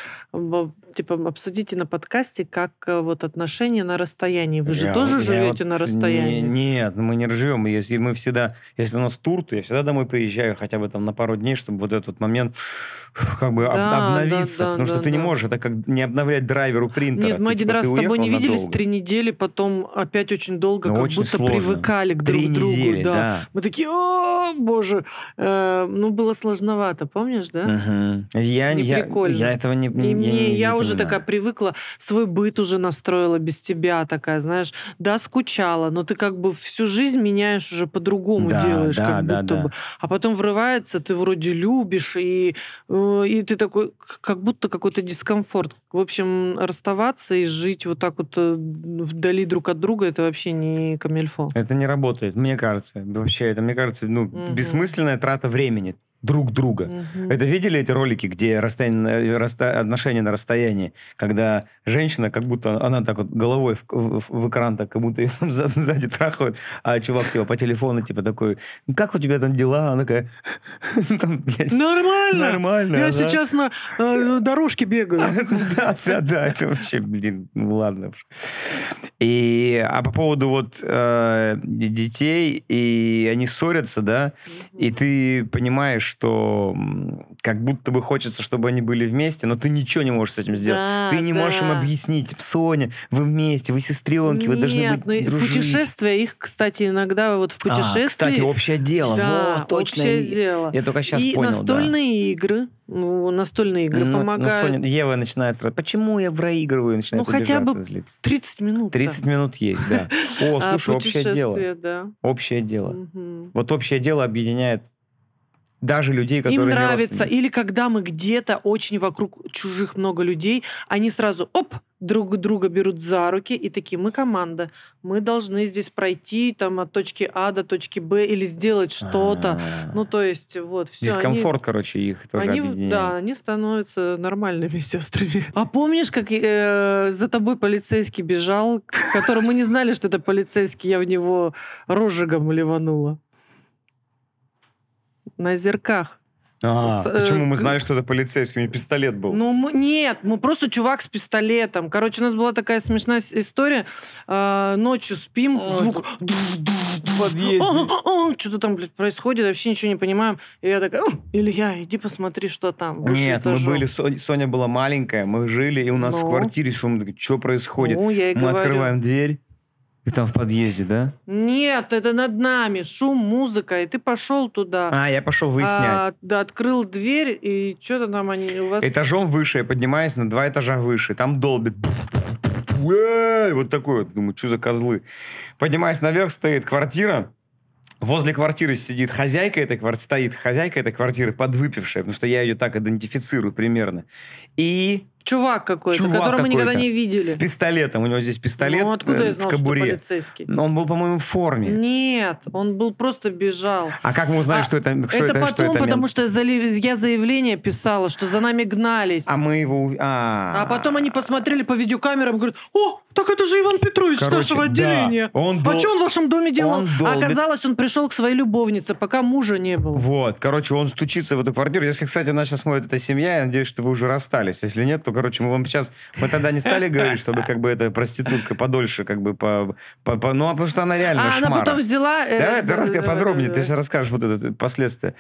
типа, обсудите на подкасте, как э, вот отношения на расстоянии. Вы же Я- тоже я живете вот на расстоянии? не- нет, мы не живем. Если мы всегда, если у нас тур, то я всегда домой приезжаю хотя бы там на пару дней, чтобы вот этот момент как бы об- Да, обновиться. да, да, потому что да, ты не да. можешь, это как не обновлять драйверу принтера. Нет, мы Ты, один типа, раз с тобой не виделись надолго. три недели, потом опять очень долго, Ну, как очень будто сложно. привыкали к друг Три другу. недели, да. да. Мы такие, о, боже. Э, ну, было сложновато, помнишь, да? Мгм. Я, Не я, прикольно. я этого не не- не- я не уже такая привыкла, свой быт уже настроила без тебя такая, знаешь, да, скучала, но ты как бы всю жизнь меняешь уже по-другому Да, делаешь, да, как да, будто да. бы. А потом врывается, ты вроде любишь, и, э, и ты такой, как будто какой-то дискомфорт. В общем, расставаться и жить вот так вот э, вдали друг от друга, это вообще не камельфо. Это не работает, мне кажется. Вообще, это, мне кажется, ну, Мгм. бессмысленная трата времени друг друга. Мгм. Это видели эти ролики, где расстояние, расста- отношения на расстоянии, когда женщина, как будто она так вот головой в, в- в экран, так как будто её за- сзади трахают, а чувак типа по телефону типа такой, «Ну, как у тебя там дела? Она такая, «Там, блядь, Нормально. нормально. Я ага». сейчас на э, дорожке бегаю. Да, да, да, это вообще, блин, ну ладно. И, а по поводу вот э, детей, и они ссорятся, да, и ты понимаешь, что как будто бы хочется, чтобы они были вместе, но ты ничего не можешь с этим сделать. Да, ты не можешь им да. объяснить, Соня, вы вместе, вы сестренки, вы должны Нет, быть ну, дружить. путешествия, их, кстати, иногда вот в А, путешествии... кстати, общее дело, Да, вот, точно. общее Я- дело. Я только сейчас и понял, да. настольные игры. Ну, настольные игры Ну, ну, помогают. Соня, Ева начинает сразу, почему я проигрываю, начинает Ну, хотя бы злиться. 30 минут. 30 минут есть, да. О, А слушай, общее дело. да. Общее дело. Мгм. Вот общее дело объединяет даже людей, Им которые не нравится. Или когда мы где-то очень вокруг чужих много людей, они сразу, оп, друг друга берут за руки и такие, мы команда, мы должны здесь пройти там от точки А до точки Б или сделать что-то. А, Ну, то есть, вот, все. Дискомфорт, короче, их тоже Они, объединяет. да, они становятся нормальными сестрами. А помнишь, как э, за тобой полицейский бежал, который мы не знали, что это полицейский, я в него розжигом ливанула? На зерках. А, С, э, почему мы к- знали, что это полицейский? У него пистолет был. Ну, мы- нет, мы просто чувак с пистолетом. Короче, у нас была такая смешная история. А, ночью спим, О, звук... Что-то там, блядь, происходит, вообще ничего не понимаем. И я такая, «О, Илья, иди посмотри, что там. выше Нет, мы этажом». были, Соня, Соня была маленькая, мы жили, и у нас в Ну? квартире, такие, что происходит? Ну, я и мы говорю. открываем дверь, И там в подъезде, да? Нет, это над нами. Шум, музыка. И ты пошел туда. А, я пошел выяснять. А, да, открыл дверь, и что-то там они у вас... Этажом выше, я поднимаюсь на два этажа выше. Там долбит. Вот такой вот. Думаю, что за козлы. Поднимаюсь наверх, стоит квартира. Возле квартиры сидит хозяйка этой квартиры, стоит хозяйка этой квартиры, подвыпившая, потому что я ее так идентифицирую примерно. И Чувак какой-то, Чувак которого мы никогда какой-то не видели. с пистолетом. У него здесь пистолет Ну, откуда э, я в знал, что кобуре. полицейский? Но он был, по-моему, в форме. Нет, он был просто бежал. А как мы узнали, А, что это что это это, что потом, это потому что я заявление писала, что за нами гнались. А мы его... А, А потом они посмотрели по видеокамерам и говорят, о, так это же Иван Петрович Короче, нашего да. отделения. Он а дол- что он в вашем доме делал? он А долбит. оказалось, он пришел к своей любовнице, пока мужа не было. Вот, короче, он стучится в эту квартиру. Если, кстати, нас сейчас смотрит эта семья, я надеюсь, что вы уже расстались. Если нет, то, короче, мы вам сейчас... Мы тогда не стали говорить, чтобы как бы эта проститутка подольше как бы по... по- по- ну, а потому что она реально а шмара. она потом взяла... э, Давай, да, раска- да, да, подробнее, ты да. сейчас расскажешь вот это последствия.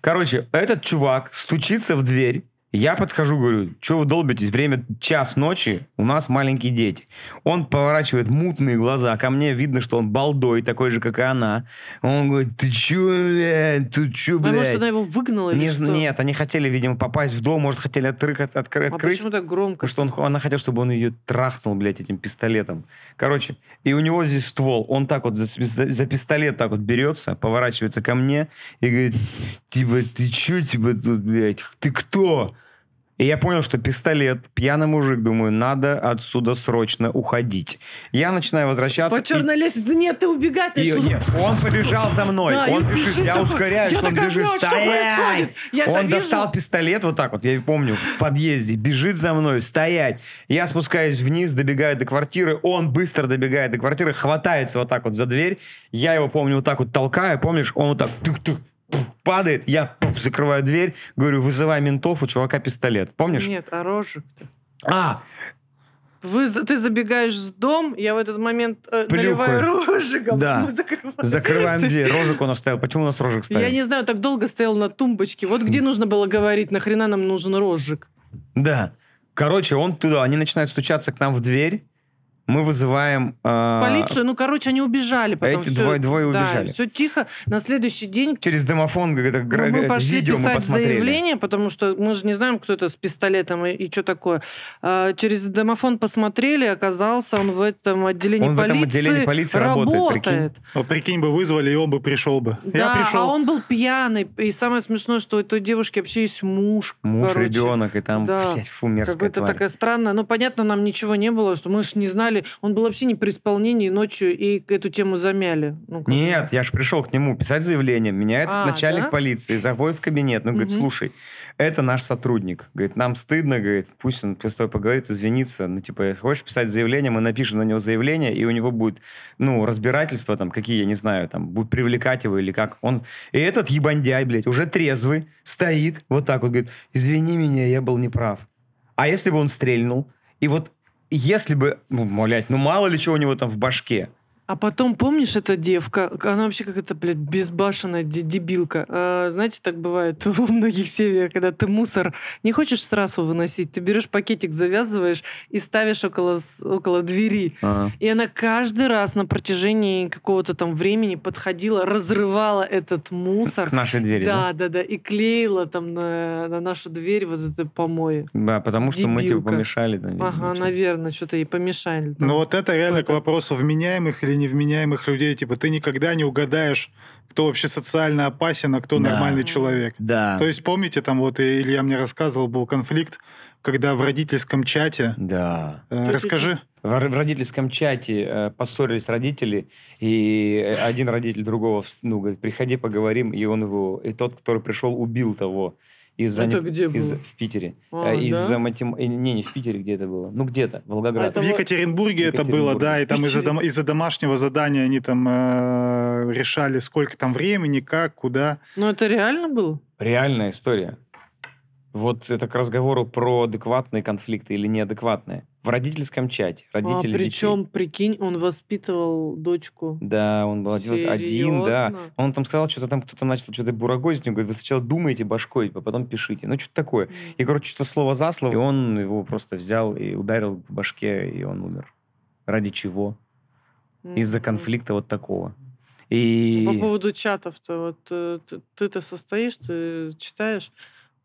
Короче, этот чувак стучится в дверь, я подхожу, говорю, что вы долбитесь, время час ночи, у нас маленькие дети. Он поворачивает мутные глаза, ко мне видно, что он балдой, такой же, как и она. Он говорит, ты чё, блядь, ты чё, А блядь? может, она его выгнала или Не- что? Нет, они хотели, видимо, попасть в дом, может, хотели открыть, открыть, А открыть. почему так громко? Потому что он, она хотела, чтобы он ее трахнул, блядь, этим пистолетом. Короче, и у него здесь ствол. Он так вот за, за- за пистолет так вот берется, поворачивается ко мне и говорит, типа, ты че, типа, тут, блядь, ты кто? И я понял, что пистолет, пьяный мужик, думаю, надо отсюда срочно уходить. Я начинаю возвращаться. По черной лестнице. Нет, ты убегать и- и- начал. нет, он побежал за мной. Да, он и бежит, бежит я такой. ускоряюсь, Я он такая, бежит. «Блядь, что Стоять! он достал пистолет вот так вот, я помню, в подъезде, бежит за мной, стоять. Я спускаюсь вниз, добегаю до квартиры, он быстро добегает до квартиры, хватается вот так вот за дверь. Я его, помню, вот так вот толкаю, помнишь, он вот так тух-тух, падает, я пух, закрываю дверь, говорю, вызывай ментов, у чувака пистолет. Помнишь? Нет, а рожек-то. А, Вы, ты забегаешь в дом, я в этот момент э, Плюхаю. наливаю рожиком. Да. мы закрываем. закрываем дверь. Рожек он оставил. Почему у нас рожек ставит? Я не знаю, так долго стоял на тумбочке. Вот где нужно было говорить, нахрена нам нужен розжиг? Да. Короче, он туда, они начинают стучаться к нам в дверь. Мы вызываем... э, Полицию, ну, короче, они убежали. Потом эти всё- двое- двое да, убежали. все тихо. На следующий день Через домофон, это, Ну, мы пошли видео мы писать посмотрели. заявление, потому что мы же не знаем, кто это с пистолетом и, что такое. А, через домофон посмотрели, оказался он в этом отделении Он в этом полиции. отделении полиции работает, прикинь. Вот прикинь бы вызвали, и он бы пришел бы. Да, Я а пришел. он был пьяный. И самое смешное, что у той девушки вообще есть муж. Муж, короче. ребенок, и там, Да. блядь, фу, мерзкая Какое-то тварь. такая странная. Ну, понятно, нам ничего не было, что мы же не знали. Он был вообще не при исполнении ночью, и эту тему замяли. Ну. Нет, я же пришел к нему писать заявление. Меня этот А, начальник да? полиции заходит в кабинет. Ну, говорит, Мгм. слушай, это наш сотрудник. Говорит, нам стыдно, говорит, пусть он с тобой поговорит, извинится. Ну, типа, хочешь писать заявление, мы напишем на него заявление, и у него будет, ну, разбирательство там, какие, я не знаю, там, будут привлекать его или как. Он... И этот ебандяй, блядь, уже трезвый, стоит вот так вот, говорит, извини меня, я был неправ. А если бы он стрельнул? И вот если бы, ну, блядь, ну мало ли чего у него там в башке. А потом, помнишь, эта девка, она вообще какая-то, блядь, безбашенная де- дебилка. А, знаете, так бывает во многих семьях, когда ты мусор не хочешь сразу выносить, ты берешь пакетик, завязываешь и ставишь около, около двери. Ага. И она каждый раз на протяжении какого-то там времени подходила, разрывала этот мусор. К нашей двери, да? Да, да, да. И клеила там на, на нашу дверь вот это помои. Да, потому что мы типа Дебилка. помешали. да, видимо, Ага, что-то. наверное, что-то ей помешали. там. Ну вот это реально к Какой-то. вопросу вменяемых или невменяемых людей. Типа ты никогда не угадаешь, кто вообще социально опасен, а кто Да. нормальный человек. Да. То есть помните, там вот и Илья мне рассказывал, был конфликт, когда в родительском чате... Да. э, расскажи. В, в родительском чате э, поссорились родители, и один родитель другого, ну, говорит, приходи, поговорим, и он его, и тот, который пришел, убил того. Из-за Это не- где из- было? в Питере. А, Э, из-за да? матем... э, Не, не в Питере, где это было. Ну, где-то, Волгоград. Это В Екатеринбурге это было, да, и там из-за, дом- из-за домашнего задания они там э, решали, сколько там времени, как, куда. Ну, это реально было? Реальная история. Вот это к разговору про адекватные конфликты или неадекватные. В родительском чате. Родители а причем, прикинь, он воспитывал дочку. Да, он был один, один, да. Серьезно? Он там сказал, что-то там кто-то начал что-то бурагозить, он говорит, вы сначала думаете башкой, а потом пишите. Ну, что-то такое. И, короче, что слово за слово, и он его просто взял и ударил по башке, и он умер. Ради чего? из-за Мгм. конфликта вот такого. И... По поводу чатов-то, вот э, ты- ты-то состоишь, ты читаешь.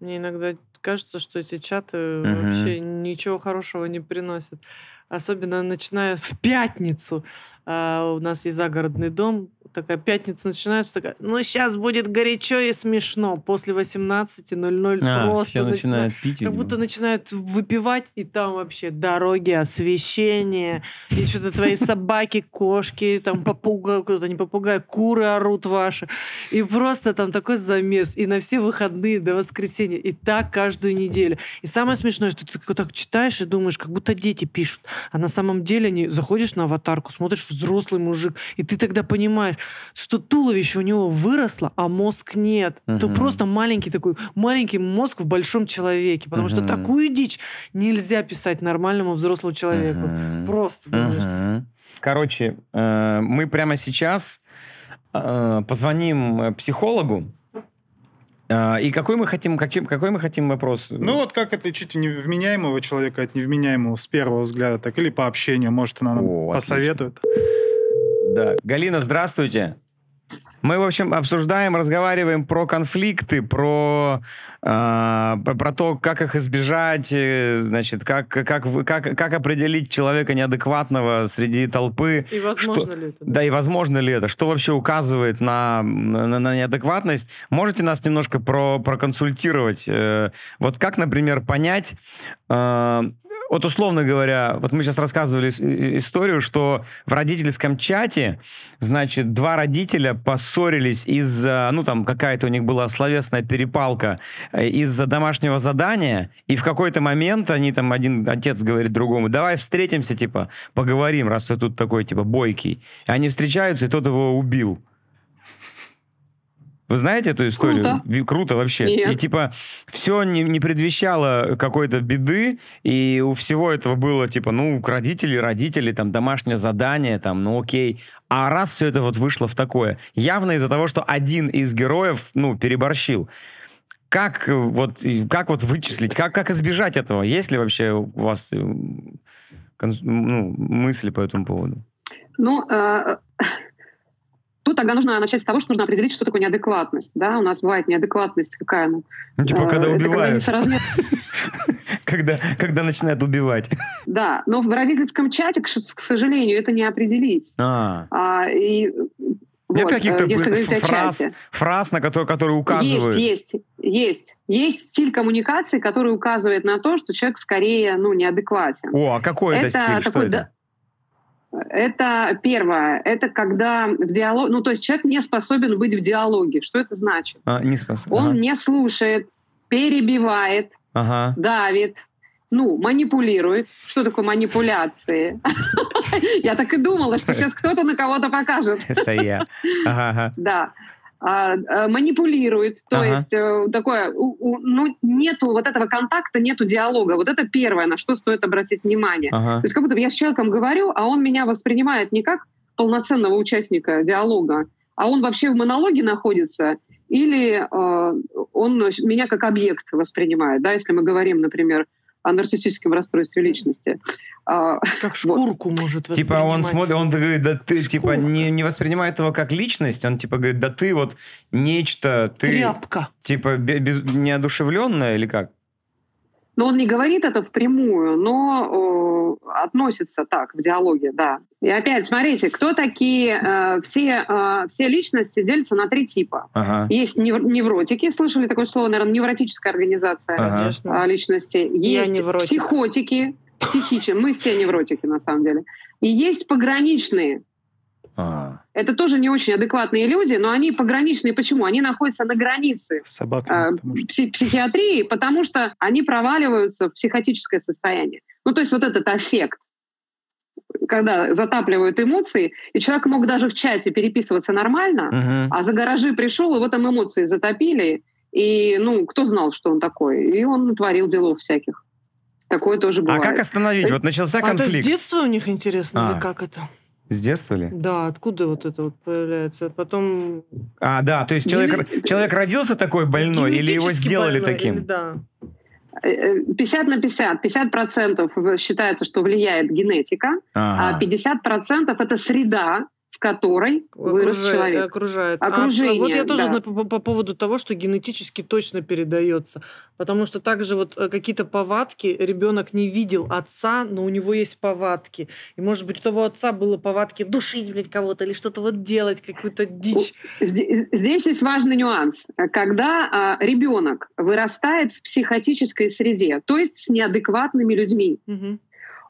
Мне иногда кажется, что эти чаты Мгм. вообще ничего хорошего не приносят. Особенно начиная в пятницу. А, у нас есть загородный дом. Такая пятница начинается, такая, ну, сейчас будет горячо и смешно. После 18.00 А, просто все начина- начинают пить, Как видимо. будто начинают выпивать, и там вообще дороги, освещение, и что-то твои собаки, кошки, там попугай, кто-то не попугай, куры орут ваши. И просто там такой замес. И на все выходные до воскресенья. И так каждую неделю. И самое смешное, что ты так читаешь и думаешь, как будто дети пишут. А на самом деле они заходишь на аватарку, смотришь, взрослый мужик, и ты тогда понимаешь, что туловище у него выросло, а мозг нет. То Мгм. просто маленький такой, маленький мозг в большом человеке. Потому что Мгм. такую дичь нельзя писать нормальному взрослому человеку. Мгм. Просто думаешь. Мгм. Короче, э, мы прямо сейчас э, позвоним психологу. Э, И какой мы хотим, каким, какой мы хотим вопрос? Ну вот как отличить невменяемого человека от невменяемого с первого взгляда, так или по общению, может, она нам О, посоветует. Да. Галина, здравствуйте. Мы, в общем, обсуждаем, разговариваем про конфликты, про, э, про, то, как их избежать, э, значит, как, как, как, как определить человека неадекватного среди толпы. И возможно Что- ли это? Да, и возможно ли это? Что вообще указывает на, на, на неадекватность? Можете нас немножко про, проконсультировать? Э, вот как, например, понять... э, вот условно говоря, вот мы сейчас рассказывали историю, что в родительском чате, значит, два родителя поссорились из-за, ну там какая-то у них была словесная перепалка э, из-за домашнего задания, и в какой-то момент они там, один отец говорит другому, давай встретимся, типа, поговорим, раз ты тут такой, типа, бойкий. И они встречаются, и тот его убил. Вы знаете эту историю? Круто. Круто вообще. Нет. И типа все не, не предвещало какой-то беды, и у всего этого было типа, ну, родители, родители, там, домашнее задание, там, ну, окей. А раз все это вот вышло в такое, явно из-за того, что один из героев, ну, переборщил. Как э, вот, как вот вычислить, как, как избежать этого? Есть ли вообще у вас э, ну, мысли по этому поводу? Ну, э, тут тогда нужно начать с того, что нужно определить, что такое неадекватность. Да? У нас бывает неадекватность какая она. Ну, типа, Э, когда убивают. Когда, когда начинают убивать. Да, но в родительском чате, к сожалению, это не определить. А. А, и, Нет вот, каких-то э, фраз, фраз, на которые, которые указывают? Есть, есть, есть. Есть стиль коммуникации, который указывает на то, что человек скорее ну, неадекватен. О, а какой это, Это стиль? Что это? Это первое. Это когда в диалог... Ну, то есть человек не способен быть в диалоге. Что это значит? А, не способен. Он ага. не слушает, перебивает, Ага. давит, ну, манипулирует. Что такое манипуляции? Я так и думала, что сейчас кто-то на кого-то покажет. Это я. Да. А, а, манипулирует, то Ага. есть э, такое, ну, нету вот этого контакта, нету диалога. Вот это первое, на что стоит обратить внимание. Ага. То есть как будто я с человеком говорю, а он меня воспринимает не как полноценного участника диалога, а он вообще в монологе находится, или э, он меня как объект воспринимает, да, если мы говорим, например, о нарциссическом расстройстве личности. А, Как шкурку может Типа он воспринимать. смотрит, он говорит, да ты типа Шкурка. не, не воспринимает его как личность, он типа говорит, да ты вот нечто, ты Тряпка. типа бе- без- неодушевленная или как? Но он не говорит это впрямую, но э, относится так в диалоге, да. И опять, смотрите, кто такие э, все, э, все личности делятся на три типа. Ага. Есть нев- невротики, слышали такое слово, наверное, невротическая организация Ага. А, личности. Есть психотики, психичные, мы все невротики на самом деле. И есть пограничные. А. Это тоже не очень адекватные люди, но они пограничные. Почему? Они находятся на границе С собаками, э, потому что... пси- психиатрии, потому что они проваливаются в психотическое состояние. Ну, то есть вот этот аффект, когда затапливают эмоции, и человек мог даже в чате переписываться нормально, Мгм. а за гаражи пришел, его там эмоции затопили, и, ну, кто знал, что он такой? И он натворил делов всяких. Такое тоже А бывает. как остановить? Вот начался А это с конфликт. детства у них интересно, А. или как это? С детства ли? Да, откуда вот это вот появляется? Потом... А, да, то есть человек, Гене- человек родился такой больной, или его сделали больной, таким? или да. Э, э, 50 на 50. 50 процентов считается, что влияет генетика, Ага. а 50 процентов это среда, в которой вырос Окружает- человек. окружает. А, Окружение, вот я тоже да. на- по, по поводу того, что генетически точно передается. Потому что также вот э, какие-то повадки ребенок не видел отца, но у него есть повадки. И может быть у того отца было повадки душить, блядь, кого-то или что-то вот делать, какую-то дичь. Зде- Здесь есть важный нюанс. Когда а, ребенок вырастает в психотической среде, то есть с неадекватными людьми, Мгм.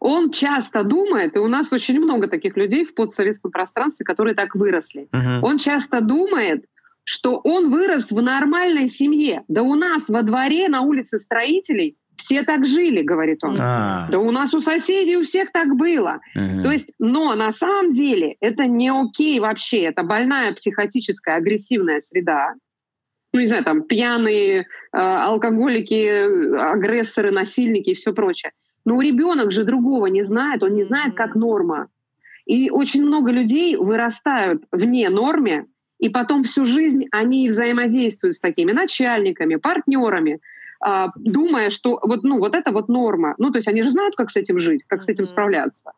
Он часто думает, и у нас очень много таких людей в постсоветском пространстве, которые так выросли. Мгм. Он часто думает, что он вырос в нормальной семье. Да у нас во дворе на улице строителей все так жили, говорит он. А, Да у нас у соседей у всех так было. мгм. То есть, но на самом деле это не окей вообще. Это больная психотическая агрессивная среда. Ну, не знаю, там пьяные, э, алкоголики, э, агрессоры, насильники и все прочее. Но у ребенок же другого не знает, он не знает, как норма. И очень много людей вырастают вне норме, и потом всю жизнь они взаимодействуют с такими начальниками, партнерами, а, думая, что вот, ну, вот это вот норма. Ну, то есть они же знают, как с этим жить, как с этим справляться.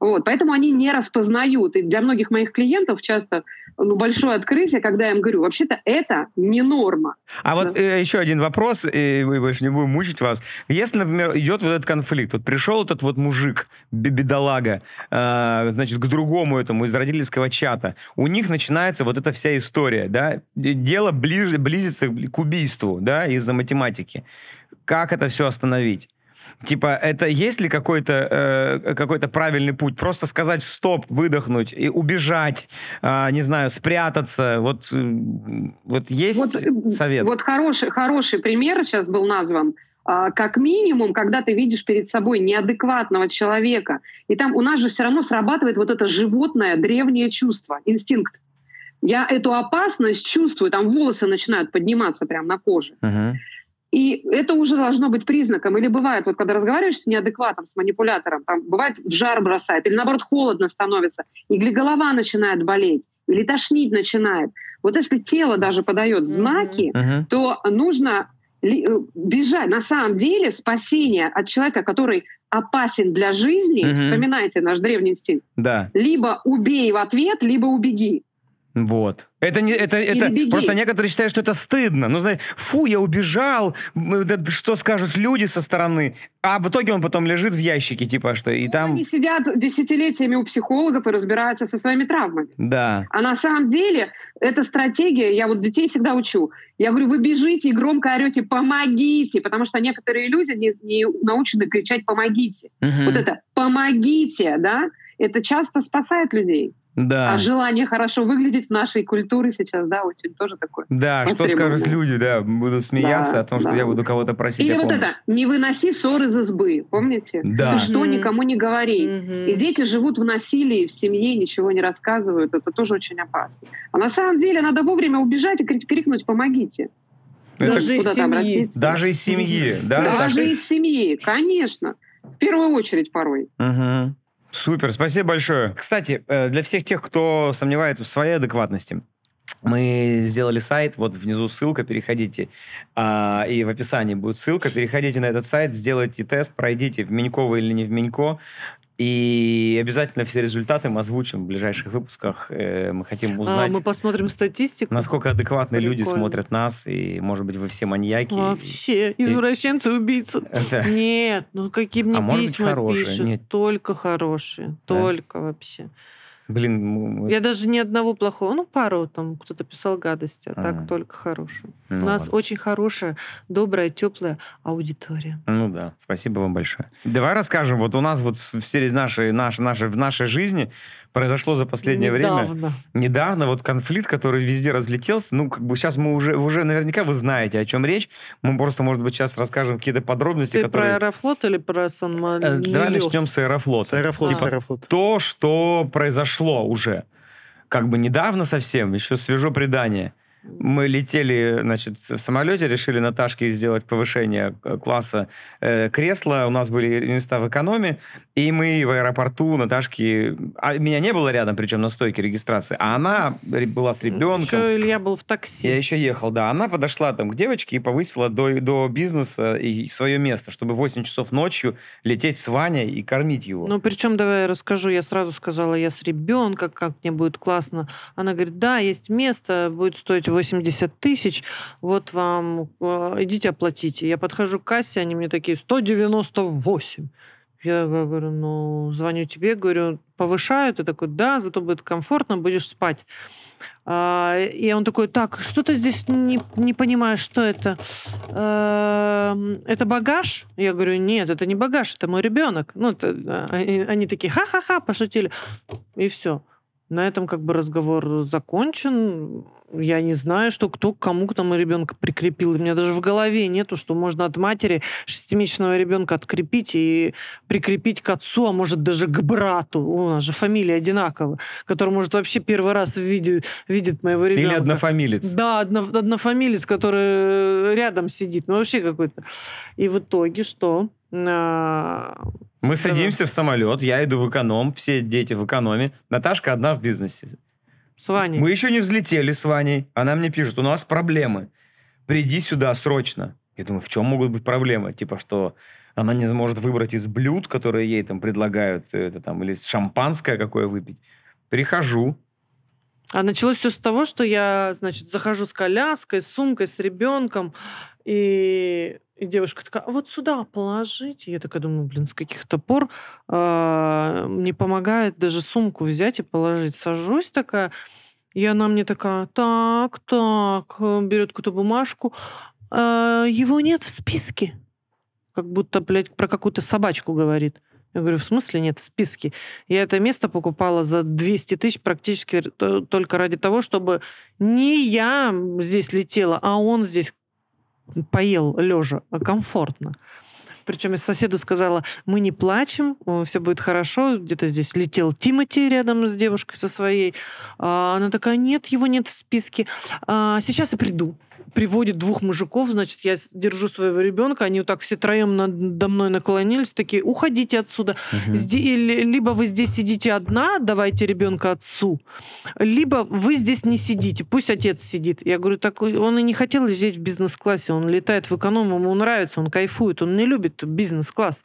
Вот, поэтому они не распознают. И для многих моих клиентов часто ну, большое открытие, когда я им говорю, вообще-то это не норма. А вот э, еще один вопрос, и мы больше не будем мучить вас. Если, например, идет вот этот конфликт, вот пришел этот вот мужик, бе- бедолага, э, значит, к другому этому из родительского чата, у них начинается вот эта вся история, да, дело ближе, близится к убийству, да, из-за математики. Как это все остановить? Типа, это есть ли какой-то э, какой-то правильный путь? Просто сказать стоп, выдохнуть и убежать, а, не знаю, спрятаться. Вот, э, вот есть Вот, э, совет? Вот хороший, хороший пример сейчас был назван. А, Как минимум, когда ты видишь перед собой неадекватного человека, и там у нас же все равно срабатывает вот это животное древнее чувство, инстинкт. Я эту опасность чувствую, там волосы начинают подниматься прямо на коже. Мгм. И это уже должно быть признаком. Или бывает, вот когда разговариваешь с неадекватом, с манипулятором, там бывает в жар бросает, или наоборот холодно становится, или голова начинает болеть, или тошнить начинает. Вот если тело даже подает знаки, Мгм. то нужно э, бежать. На самом деле спасение от человека, который опасен для жизни, Мгм. вспоминайте наш древний инстинкт, Да, либо убей в ответ, либо убеги. Вот. Это не, это, это беги. просто некоторые считают, что это стыдно. Ну, знаешь, фу, я убежал, что скажут люди со стороны. А в итоге он потом лежит в ящике, типа, что и там... Они сидят десятилетиями у психологов и разбираются со своими травмами. Да. А на самом деле эта стратегия, я вот детей всегда учу. Я говорю, вы бежите и громко орете «помогите», потому что некоторые люди не, не научены кричать «помогите». Мгм. Вот это «помогите», да, это часто спасает людей. Да. А желание хорошо выглядеть в нашей культуре сейчас, да, очень тоже такое. Да, что скажут люди, да, будут смеяться Да, о том, что да. я буду кого-то просить Или о вот это «не выноси ссор из избы», помните? Да. Ты что, никому не говори. И дети живут в насилии, в семье, ничего не рассказывают. Это тоже очень опасно. А на самом деле надо вовремя убежать и крик- крикнуть «помогите». Это Даже из Куда-то семьи. обратиться. даже из семьи, да? Даже так- из семьи, конечно. В первую очередь порой. Мгм. Супер, спасибо большое. Кстати, э, для всех тех, кто сомневается в своей адекватности, мы сделали сайт, вот внизу ссылка, переходите, а, и в описании будет ссылка, переходите на этот сайт, сделайте тест, пройдите, в Менько вы или не в Менько, и обязательно все результаты мы озвучим в ближайших выпусках. Э, Мы хотим А, узнать, мы посмотрим статистику. насколько адекватные люди Прикольно. смотрят нас, и, может быть, вы все маньяки. Вообще, извращенцы, убийцы. Да. Нет, ну какие мне А может быть, письма пишут. Нет. Только хорошие. Только вообще. Блин, мы- Я даже ни одного плохого, ну пару там кто-то писал гадости, а так только хорошие. ну У нас ладно. очень хорошая, добрая, теплая аудитория. Ну да, спасибо вам большое. Давай расскажем, вот у нас вот в серии нашей, нашей, нашей, в нашей жизни произошло за последнее время Недавно. недавно вот конфликт, который везде разлетелся. Ну, как бы сейчас мы уже, уже наверняка вы знаете, о чем речь. Мы просто, может быть, сейчас расскажем какие-то подробности, Ты которые... про Аэрофлот или про сан Э, Давай начнем с аэрофлота. С Аэрофлот, Типа с Аэрофлот. то, что произошло уже. Как бы недавно совсем, еще свежо предание. Мы летели, значит, в самолете, решили Наташке сделать повышение э, класса э, кресла. У нас были места в экономе, и мы в аэропорту Наташки... А меня не было рядом, причем на стойке регистрации, а она была с ребенком. Еще Илья был в такси. Я еще ехал, да. Она подошла там к девочке и повысила до, до бизнеса и свое место, чтобы в 8 часов ночью лететь с Ваней и кормить его. Ну, причем, давай я расскажу, я сразу сказала, я с ребенком, как мне будет классно. Она говорит, да, есть место, будет стоить 80 тысяч, вот вам, э, идите оплатите. Я подхожу к кассе, они мне такие, 198. Я говорю, ну, звоню тебе, говорю, повышают? И такой, да, зато будет комфортно, будешь спать. А, И он такой, так, что ты здесь не, не понимаешь, что это? Эм, Это багаж? Я говорю, нет, это не багаж, это мой ребенок. Ну, это, да. они, они такие, ха-ха-ха, пошутили. И все. На этом как бы разговор закончен. Я не знаю, что кто к кому там ребенка прикрепил. У меня даже в голове нету, что можно от матери шестимесячного ребенка открепить и прикрепить к отцу, а может даже к брату. У нас же фамилия одинаковая, который может вообще первый раз видит, видит моего ребенка. Или однофамилец. Да, одно, однофамилец, который рядом сидит. Ну, вообще какой-то. И в итоге что? Мы Да. садимся в самолет, я иду в эконом, все дети в экономе, Наташка одна в бизнесе. С Ваней. Мы еще не взлетели с Ваней. Она мне пишет, у нас проблемы. Приди сюда срочно. Я думаю, в чем могут быть проблемы? Типа, что она не сможет выбрать из блюд, которые ей там предлагают, это там, или шампанское какое выпить. Прихожу, А началось все с того, что я, значит, захожу с коляской, с сумкой, с ребенком, и, и девушка такая, «А вот сюда положите. Я такая думаю, блин, с каких-то пор а, не помогает даже сумку взять и положить. Сажусь такая, и она мне такая, так, так, э, берет какую-то бумажку, «А, его нет в списке. Как будто, блядь, про какую-то собачку говорит. Я говорю, в смысле нет в списке? Я это место покупала за 200 тысяч практически только ради того, чтобы не я здесь летела, а он здесь поел лежа, а комфортно. Причем я соседу сказала, мы не плачем, все будет хорошо. Где-то здесь летел Тимати рядом с девушкой со своей. А Она такая, нет, его нет в списке. А, Сейчас я приду. Приводит двух мужиков, значит, я держу своего ребенка, они вот так все троем надо мной наклонились, такие, уходите отсюда. Или- Либо вы здесь сидите одна, давайте ребенка отцу, либо вы здесь не сидите, пусть отец сидит. Я говорю, так он и не хотел лететь в бизнес-классе, он летает в эконом, ему нравится, он кайфует, он не любит бизнес-класс.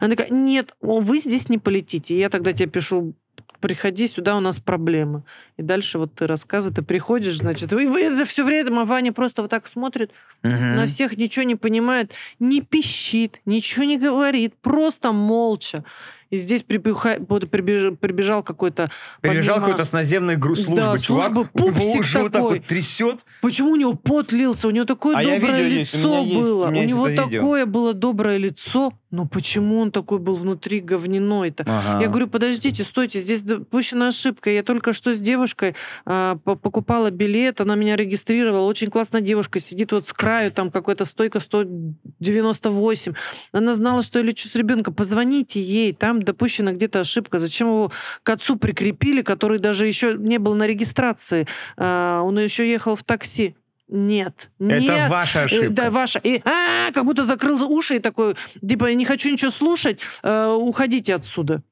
Она такая, нет, вы здесь не полетите. Я тогда тебе пишу, приходи сюда, у нас проблемы. И дальше вот ты рассказывай, ты приходишь, значит, и вы это все время Ваня просто вот так смотрит, Мгм. на всех ничего не понимает, не пищит, ничего не говорит, просто молча. И здесь прибеха- вот прибеж- прибежал какой-то... Перебежал помимо- какой-то с наземной гру- службы Да, чувак, служба, у пупсик вот так такой. вот трясет. Почему у него пот лился? У него такое А доброе видео есть, у лицо есть, было. у меня у есть него это видео. такое было доброе лицо. Но почему он такой был внутри говняной-то? Ага. Я говорю, подождите, стойте, здесь допущена ошибка. Я только что с девушкой а, по- покупала билет, она меня регистрировала. Очень классная девушка, сидит вот с краю, там какая-то стойка 198. Она знала, что я лечу с ребенком. Позвоните ей, там допущена где-то ошибка. Зачем его к отцу прикрепили, который даже еще не был на регистрации? А, он еще ехал в такси. Нет, Это нет. ваша Э, ошибка. Да, ваша. И а, как будто закрыл уши и такой, типа, я не хочу ничего слушать, э, уходите отсюда.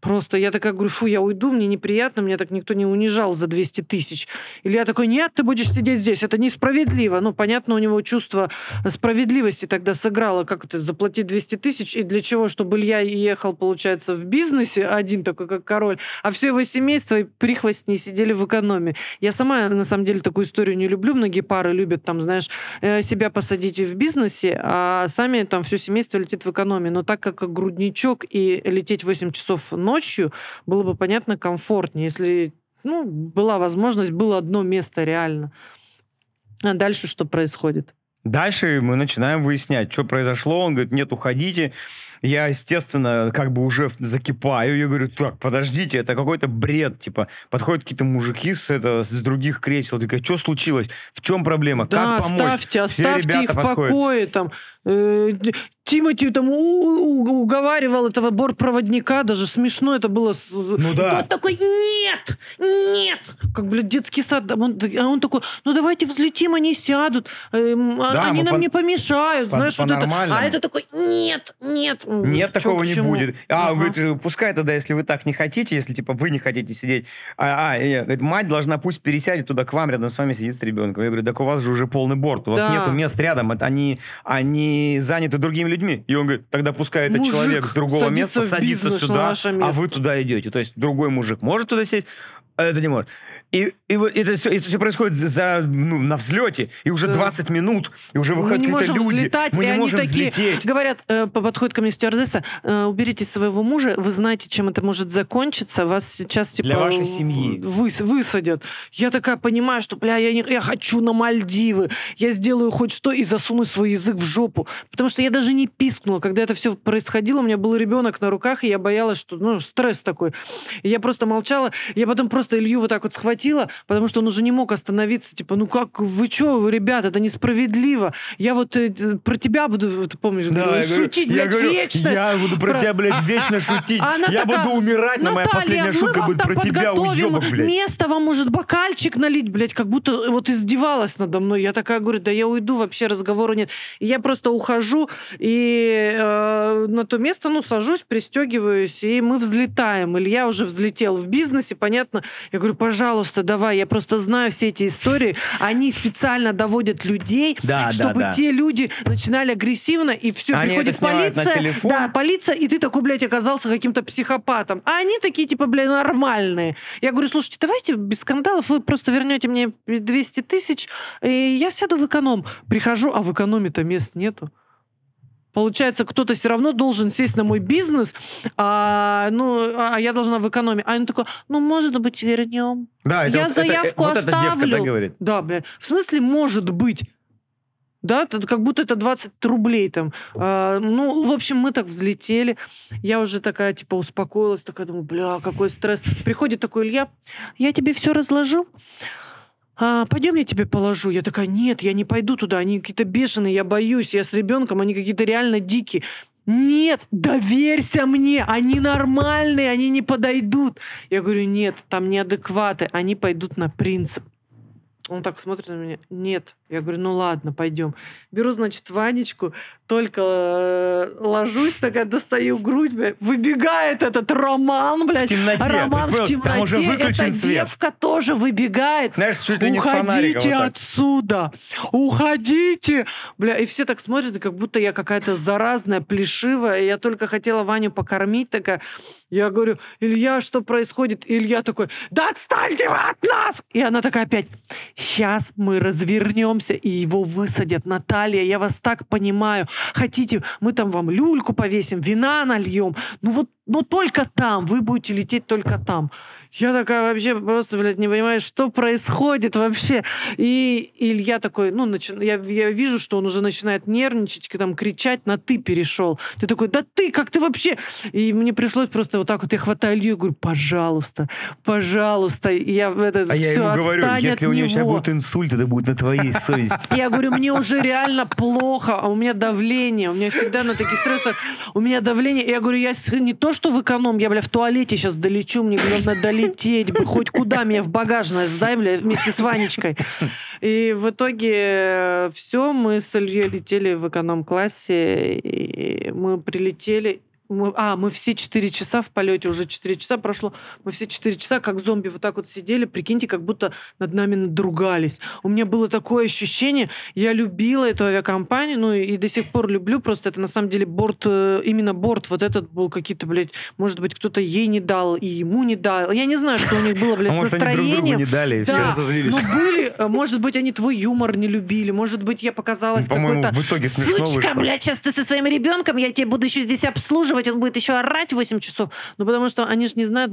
Просто я такая говорю, фу, я уйду, мне неприятно, меня так никто не унижал за 200 тысяч. Или я такой, нет, ты будешь сидеть здесь, это несправедливо. Ну, понятно, у него чувство справедливости тогда сыграло, как это, заплатить 200 тысяч, и для чего, чтобы Илья ехал, получается, в бизнесе, один такой, как король, а все его семейство и прихвостни сидели в экономе. Я сама, на самом деле, такую историю не люблю. Многие пары любят, там, знаешь, э, себя посадить в бизнесе, а сами там все семейство летит в экономе. Но так как грудничок и лететь 8 часов ночью, было бы, понятно, комфортнее, если ну, была возможность, было одно место реально. А дальше что происходит? Дальше мы начинаем выяснять, что произошло. Он говорит, нет, уходите. Я, естественно, как бы уже закипаю. Я говорю, так, подождите, это какой-то бред. Типа, подходят какие-то мужики с, это, с других кресел. Такая, что случилось? В чем проблема? Да, как помочь? оставьте, Все оставьте их в подходят. покое. Там, э, Тимати там у- у- уговаривал этого бортпроводника, даже смешно это было. Ну да. Тот такой, нет, нет. Как, блядь, детский сад. А он, а он такой, ну давайте взлетим, они сядут. эм, а- Да, они нам по- не помешают. по- знаешь, вот это. А это такой, нет, нет. Нет, Чё такого к не будет. А, он Ага. говорит, пускай тогда, если вы так не хотите, если, типа, вы не хотите сидеть, а, а, э, говорит, мать должна пусть пересядет туда к вам, рядом с вами сидит с ребенком. Я говорю, так у вас же уже полный борт, у вас Да. нету мест рядом, это они, они заняты другими людьми. И он говорит, тогда пускай этот Мужик человек с другого места садится сюда, а вы туда идете. То есть другой мужик может туда сесть, это не может. И, и вот это все, это все происходит за, ну, на взлете, и уже Да. 20 минут, и уже Мы выходят не какие-то можем люди. взлетать, Мы и не они можем такие взлететь. говорят, э, по- подходит ко мне стюардесса, э, уберите своего мужа, вы знаете, чем это может закончиться, вас сейчас типа Для вашей семьи. выс- высадят. Я такая понимаю, что, бля, я, не, я хочу на Мальдивы, я сделаю хоть что и засуну свой язык в жопу, потому что я даже не пискнула, когда это все происходило, у меня был ребенок на руках, и я боялась, что, ну, стресс такой. И я просто молчала, я потом просто Илью вот так вот схватила, потому что он уже не мог остановиться, типа, ну как, вы что, ребят, это несправедливо. Я вот э, про тебя буду, ты помнишь, Да, говорила, я говорю- шутить, я блядь, говорю, вечность. Я буду про, Про- тебя, блядь, А- вечно шутить. а она я такая, буду умирать, но моя «Наталья, последняя мы шутка будет про тебя, уебок, блядь. Место вам может бокальчик налить, блядь, как будто вот издевалась надо мной. Я такая говорю, да я уйду, вообще разговора нет. И я просто ухожу и э, на то место, ну, сажусь, пристегиваюсь, и мы взлетаем. Илья уже взлетел в бизнесе, понятно. Я говорю, пожалуйста, давай, я просто знаю все эти истории. Они специально доводят людей, Да, да, чтобы да. те люди начинали агрессивно, и все, Они приходит полиция. Да, полиция, и ты такой, блядь, оказался каким-то психопатом. А они такие, типа, блядь, нормальные. Я говорю, слушайте, давайте без скандалов, вы просто вернете мне 200 тысяч, и я сяду в эконом. Прихожу, а в экономе-то мест нету. Получается, кто-то все равно должен сесть на мой бизнес, а, ну, а я должна в экономе. А он такой, ну, может быть, вернем. Да, это я вот, это- заявку вот эта девка, да, оставлю. говорит? Да, бля. В смысле, может быть. Да, это как будто это 20 рублей там. А, ну, в общем, мы так взлетели. Я уже такая, типа, успокоилась, такая думаю, бля, какой стресс. Приходит такой Илья, я тебе все разложил, а, пойдем я тебе положу. Я такая, нет, я не пойду туда, они какие-то бешеные, я боюсь, я с ребенком, они какие-то реально дикие. Нет, доверься мне, они нормальные, они не подойдут. Я говорю, нет, там неадекваты, они пойдут на принцип. Он так смотрит на меня. Нет. Я говорю, ну ладно, пойдем. Беру, значит, Ванечку, только э, ложусь, такая достаю грудь, бля, выбегает этот Роман, блядь. В темноте. Роман в есть, там уже темноте. Эта свет. девка тоже выбегает. Знаешь, чуть ли не Уходите вот отсюда! Уходите! Бля, и все так смотрят, как будто я какая-то заразная, плешивая. И я только хотела Ваню покормить, такая. Я говорю, Илья, что происходит? Илья такой, да отстаньте вы от нас! И она такая опять, сейчас мы развернемся, и его высадят. Наталья, я вас так понимаю. Хотите, мы там вам люльку повесим, вина нальем. Ну вот, но только там, вы будете лететь только там. Я такая вообще просто, блядь, не понимаю, что происходит вообще. И Илья такой, ну, начи- я, я вижу, что он уже начинает нервничать, там, кричать, на «ты» перешел. Ты такой, да ты, как ты вообще? И мне пришлось просто вот так вот, я хватаю Илью говорю, пожалуйста, пожалуйста. И я это А я все ему говорю, если у нее сейчас него». будет инсульт, это будет на твоей совести. Я говорю, мне уже реально плохо, а у меня давление, у меня всегда на таких стрессах, у меня давление. И я говорю, я не то, что в эконом, я, бля, в туалете сейчас долечу, мне главное долететь, бы, хоть куда меня в багажное сдай, бля, вместе с Ванечкой. И в итоге все, мы с Ильей летели в эконом-классе, и мы прилетели, мы, а, мы все 4 часа в полете, уже 4 часа прошло, мы все 4 часа как зомби вот так вот сидели, прикиньте, как будто над нами надругались. У меня было такое ощущение, я любила эту авиакомпанию, ну и, до сих пор люблю, просто это на самом деле борт, э, именно борт вот этот был какие-то, блядь, может быть, кто-то ей не дал и ему не дал. Я не знаю, что у них было, блядь, А с может, они друг другу не дали, и все Да, разозлились. но были, э, может быть, они твой юмор не любили, может быть, я показалась Ну, какой-то в итоге смешно сучка, вышло. блядь, сейчас ты со своим ребенком, я тебе буду еще здесь обслуживать, репетировать, он будет еще орать 8 часов. Ну, потому что они же не знают,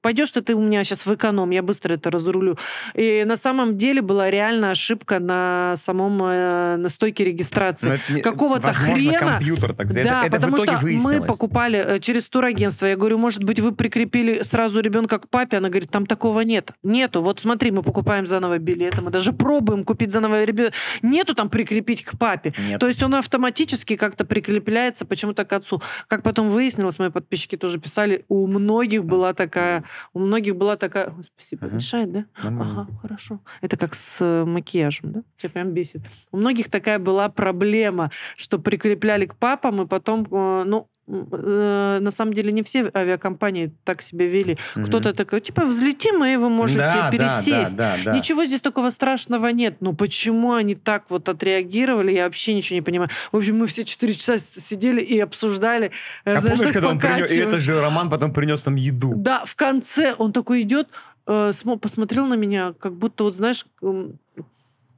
пойдешь ты, ты у меня сейчас в эконом, я быстро это разрулю. И на самом деле была реально ошибка на самом э, на стойке регистрации. Какого-то хрена. компьютер так. Да, это, это потому что мы выяснилось. покупали э, через турагентство. Я говорю, может быть, вы прикрепили сразу ребенка к папе? Она говорит, там такого нет. Нету. Вот смотри, мы покупаем заново билеты, мы даже пробуем купить заново ребенка. Нету там прикрепить к папе. Нет. То есть он автоматически как-то прикрепляется почему-то к отцу. Как потом выяснилось, мои подписчики тоже писали, у многих была такая, у многих была такая... Ой, спасибо, Мгм. мешает, да? Нормально. Ага, хорошо. Это как с э, макияжем, да? Тебя прям бесит. У многих такая была проблема, что прикрепляли к папам, и потом, э, ну, на самом деле не все авиакомпании так себя вели. Мгм. Кто-то такой, типа, взлетим, и вы можете Да, да, пересесть. Да, да, да. Ничего здесь такого страшного нет. Но почему они так вот отреагировали, я вообще ничего не понимаю. В общем, мы все четыре часа сидели и обсуждали. э, А знаешь, помнишь, когда он принес... И этот же Роман потом принес нам еду? Да, в конце он такой идет, э, смо- посмотрел на меня, как будто, вот знаешь,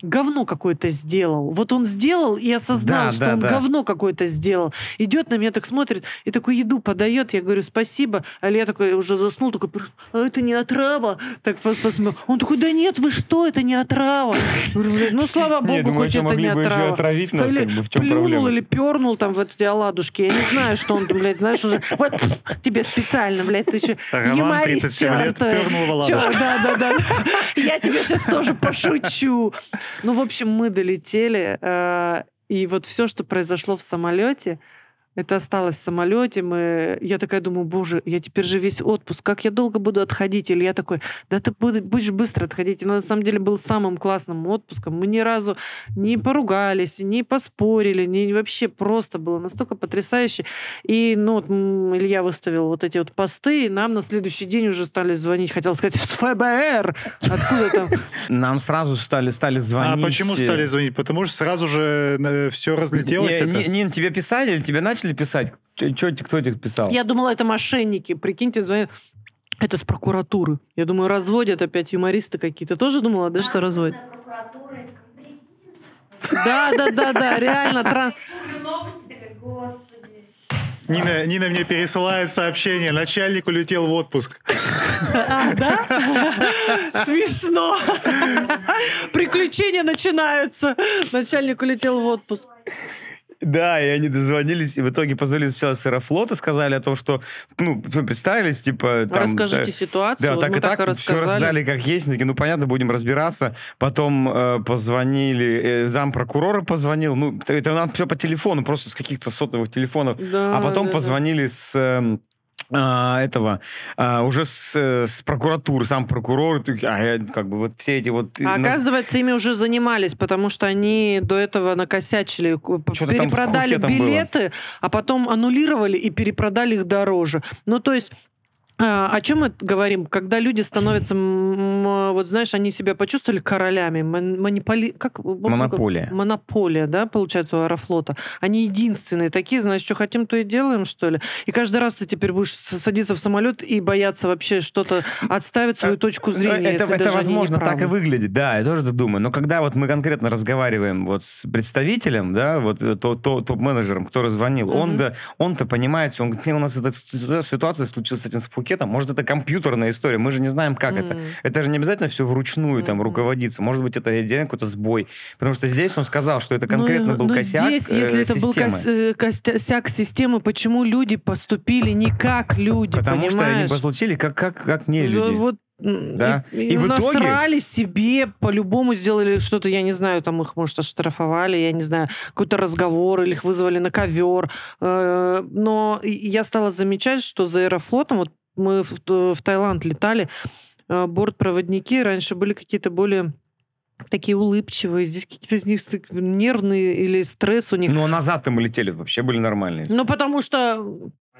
говно какое-то сделал. Вот он сделал и осознал, Да, что да, он да. говно какое-то сделал. Идет на меня так смотрит и такую еду подает. Я говорю, спасибо. А я такой уже заснул, такой, а это не отрава. Так пос- посмотрел. Он такой, да нет, вы что, это не отрава. Я говорю, «Блин, ну, слава богу, думаю, хоть это не отрава. отравить нас, или как бы, в чем плюнул проблема? или пернул там в эти оладушки. Я не знаю, что он, блядь, знаешь, уже... Вот тебе специально, блядь, ты еще Роман, 37 лет, пернул в Чё, оладушки. да, да, да. Я тебе сейчас тоже пошучу. Ну, в общем, мы долетели, э, и вот все, что произошло в самолете, это осталось в самолете. Мы... Я такая думаю, боже, я теперь же весь отпуск, как я долго буду отходить? Или я такой, да ты буд- будешь быстро отходить. И на самом деле был самым классным отпуском. Мы ни разу не поругались, не поспорили, не вообще просто было настолько потрясающе. И ну, вот, Илья выставил вот эти вот посты, и нам на следующий день уже стали звонить, хотел сказать, с ФБР. Откуда там? Нам сразу стали, стали А звонить. почему стали звонить? Потому что сразу же все разлетелось. Нин, тебе писали или тебе начали писать? Чё- чё- кто тебе писал? Я думала, это мошенники. Прикиньте, звонят. Это с прокуратуры. Я думаю, разводят опять юмористы какие-то. Тоже думала, да, что разводят? Трансферная прокуратура, это как президент. Да, да, да, да, реально. тран-. Нина, Нина мне пересылает сообщение. Начальник улетел в отпуск. А, да? Смешно. Приключения начинаются. Начальник улетел в отпуск. Да, и они дозвонились, и в итоге позвонили сначала с Аэрофлота, сказали о том, что, ну, представились, типа... Там, Расскажите да, ситуацию. Да, так и так, все рассказали. как есть. Такие, ну, понятно, будем разбираться. Потом э, позвонили, э, зампрокурора позвонил. Ну, это, нам все по телефону, просто с каких-то сотовых телефонов. Да, а потом да, да. позвонили с... эм, а, этого а, уже с, э, с прокуратуры, сам прокурор, а я, как бы вот все эти вот... А нас- оказывается, ими уже занимались, потому что они до этого накосячили, к- Что-то там перепродали Пхукетом было. билеты, а потом аннулировали и перепродали их дороже. Ну, то есть а, о чем мы говорим? Когда люди становятся, вот знаешь, они себя почувствовали королями, монополи... как? Монополия. Монополия, да, получается, у Аэрофлота. Они единственные такие, значит, что хотим, то и делаем, что ли? И каждый раз ты теперь будешь садиться в самолет и бояться вообще что-то отставить свою точку зрения, Это, это возможно так и выглядит, да, я тоже так думаю. Но когда вот мы конкретно разговариваем вот с представителем, да, вот э, то, то- топ-менеджером, который звонил, он Мгм. да, он-то понимает, он говорит, «Не, у нас эта ситу- ситуация случилась с этим с Пхукетом, может, это компьютерная история, мы же не знаем, как это. Мгм. Это же не обязательно все вручную там Мгм. руководиться, может быть, это отдельно какой-то сбой. Потому что здесь он сказал, что это конкретно Ну, был но косяк здесь, э, если это был системы. кос- э, системы, почему люди поступили не как люди, Потому что они понимаешь? послучили как, как, как не люди. Вот, Да. И, И в итоге- насрали себе, по-любому сделали что-то, я не знаю, там их, может, оштрафовали, я не знаю, какой-то разговор, или их вызвали на ковер. Э, Но и- я стала замечать, что за Аэрофлотом, вот мы в, в Таиланд летали, э, бортпроводники раньше были какие-то более такие улыбчивые, здесь какие-то из них нервные или стресс у них. Ну, а назад-то мы летели, вообще были нормальные. Ну, потому что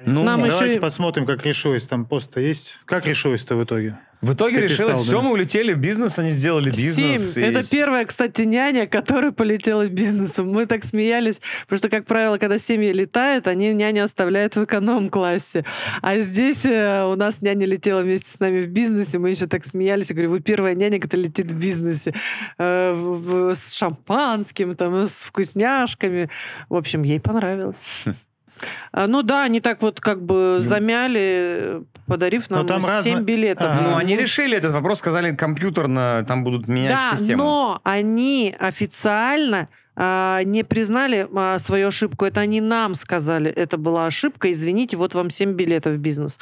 Ну, нам еще Давайте и- посмотрим, как решилось. Там пост есть. Как решилось-то в итоге? В итоге Ты решилось, писал, все, да? мы улетели в бизнес, они сделали бизнес. Семь. и Это первая, кстати, няня, которая полетела бизнесом. Мы так смеялись, потому что, как правило, когда семьи летают, они няню оставляют в эконом-классе. А здесь э, у нас няня летела вместе с нами в бизнесе, мы еще так смеялись. Я говорю, вы первая няня, которая летит в бизнесе. Э, в- в- с шампанским, там, с вкусняшками. В общем, ей понравилось. А, Ну да, они так вот как бы замяли, подарив Но нам там 7 разно- билетов. Ага. Ну, они решили этот вопрос, сказали, компьютерно там будут менять Да, систему. но они официально а, не признали а, свою ошибку. Это они нам сказали, это была ошибка, извините, вот вам 7 билетов в бизнес.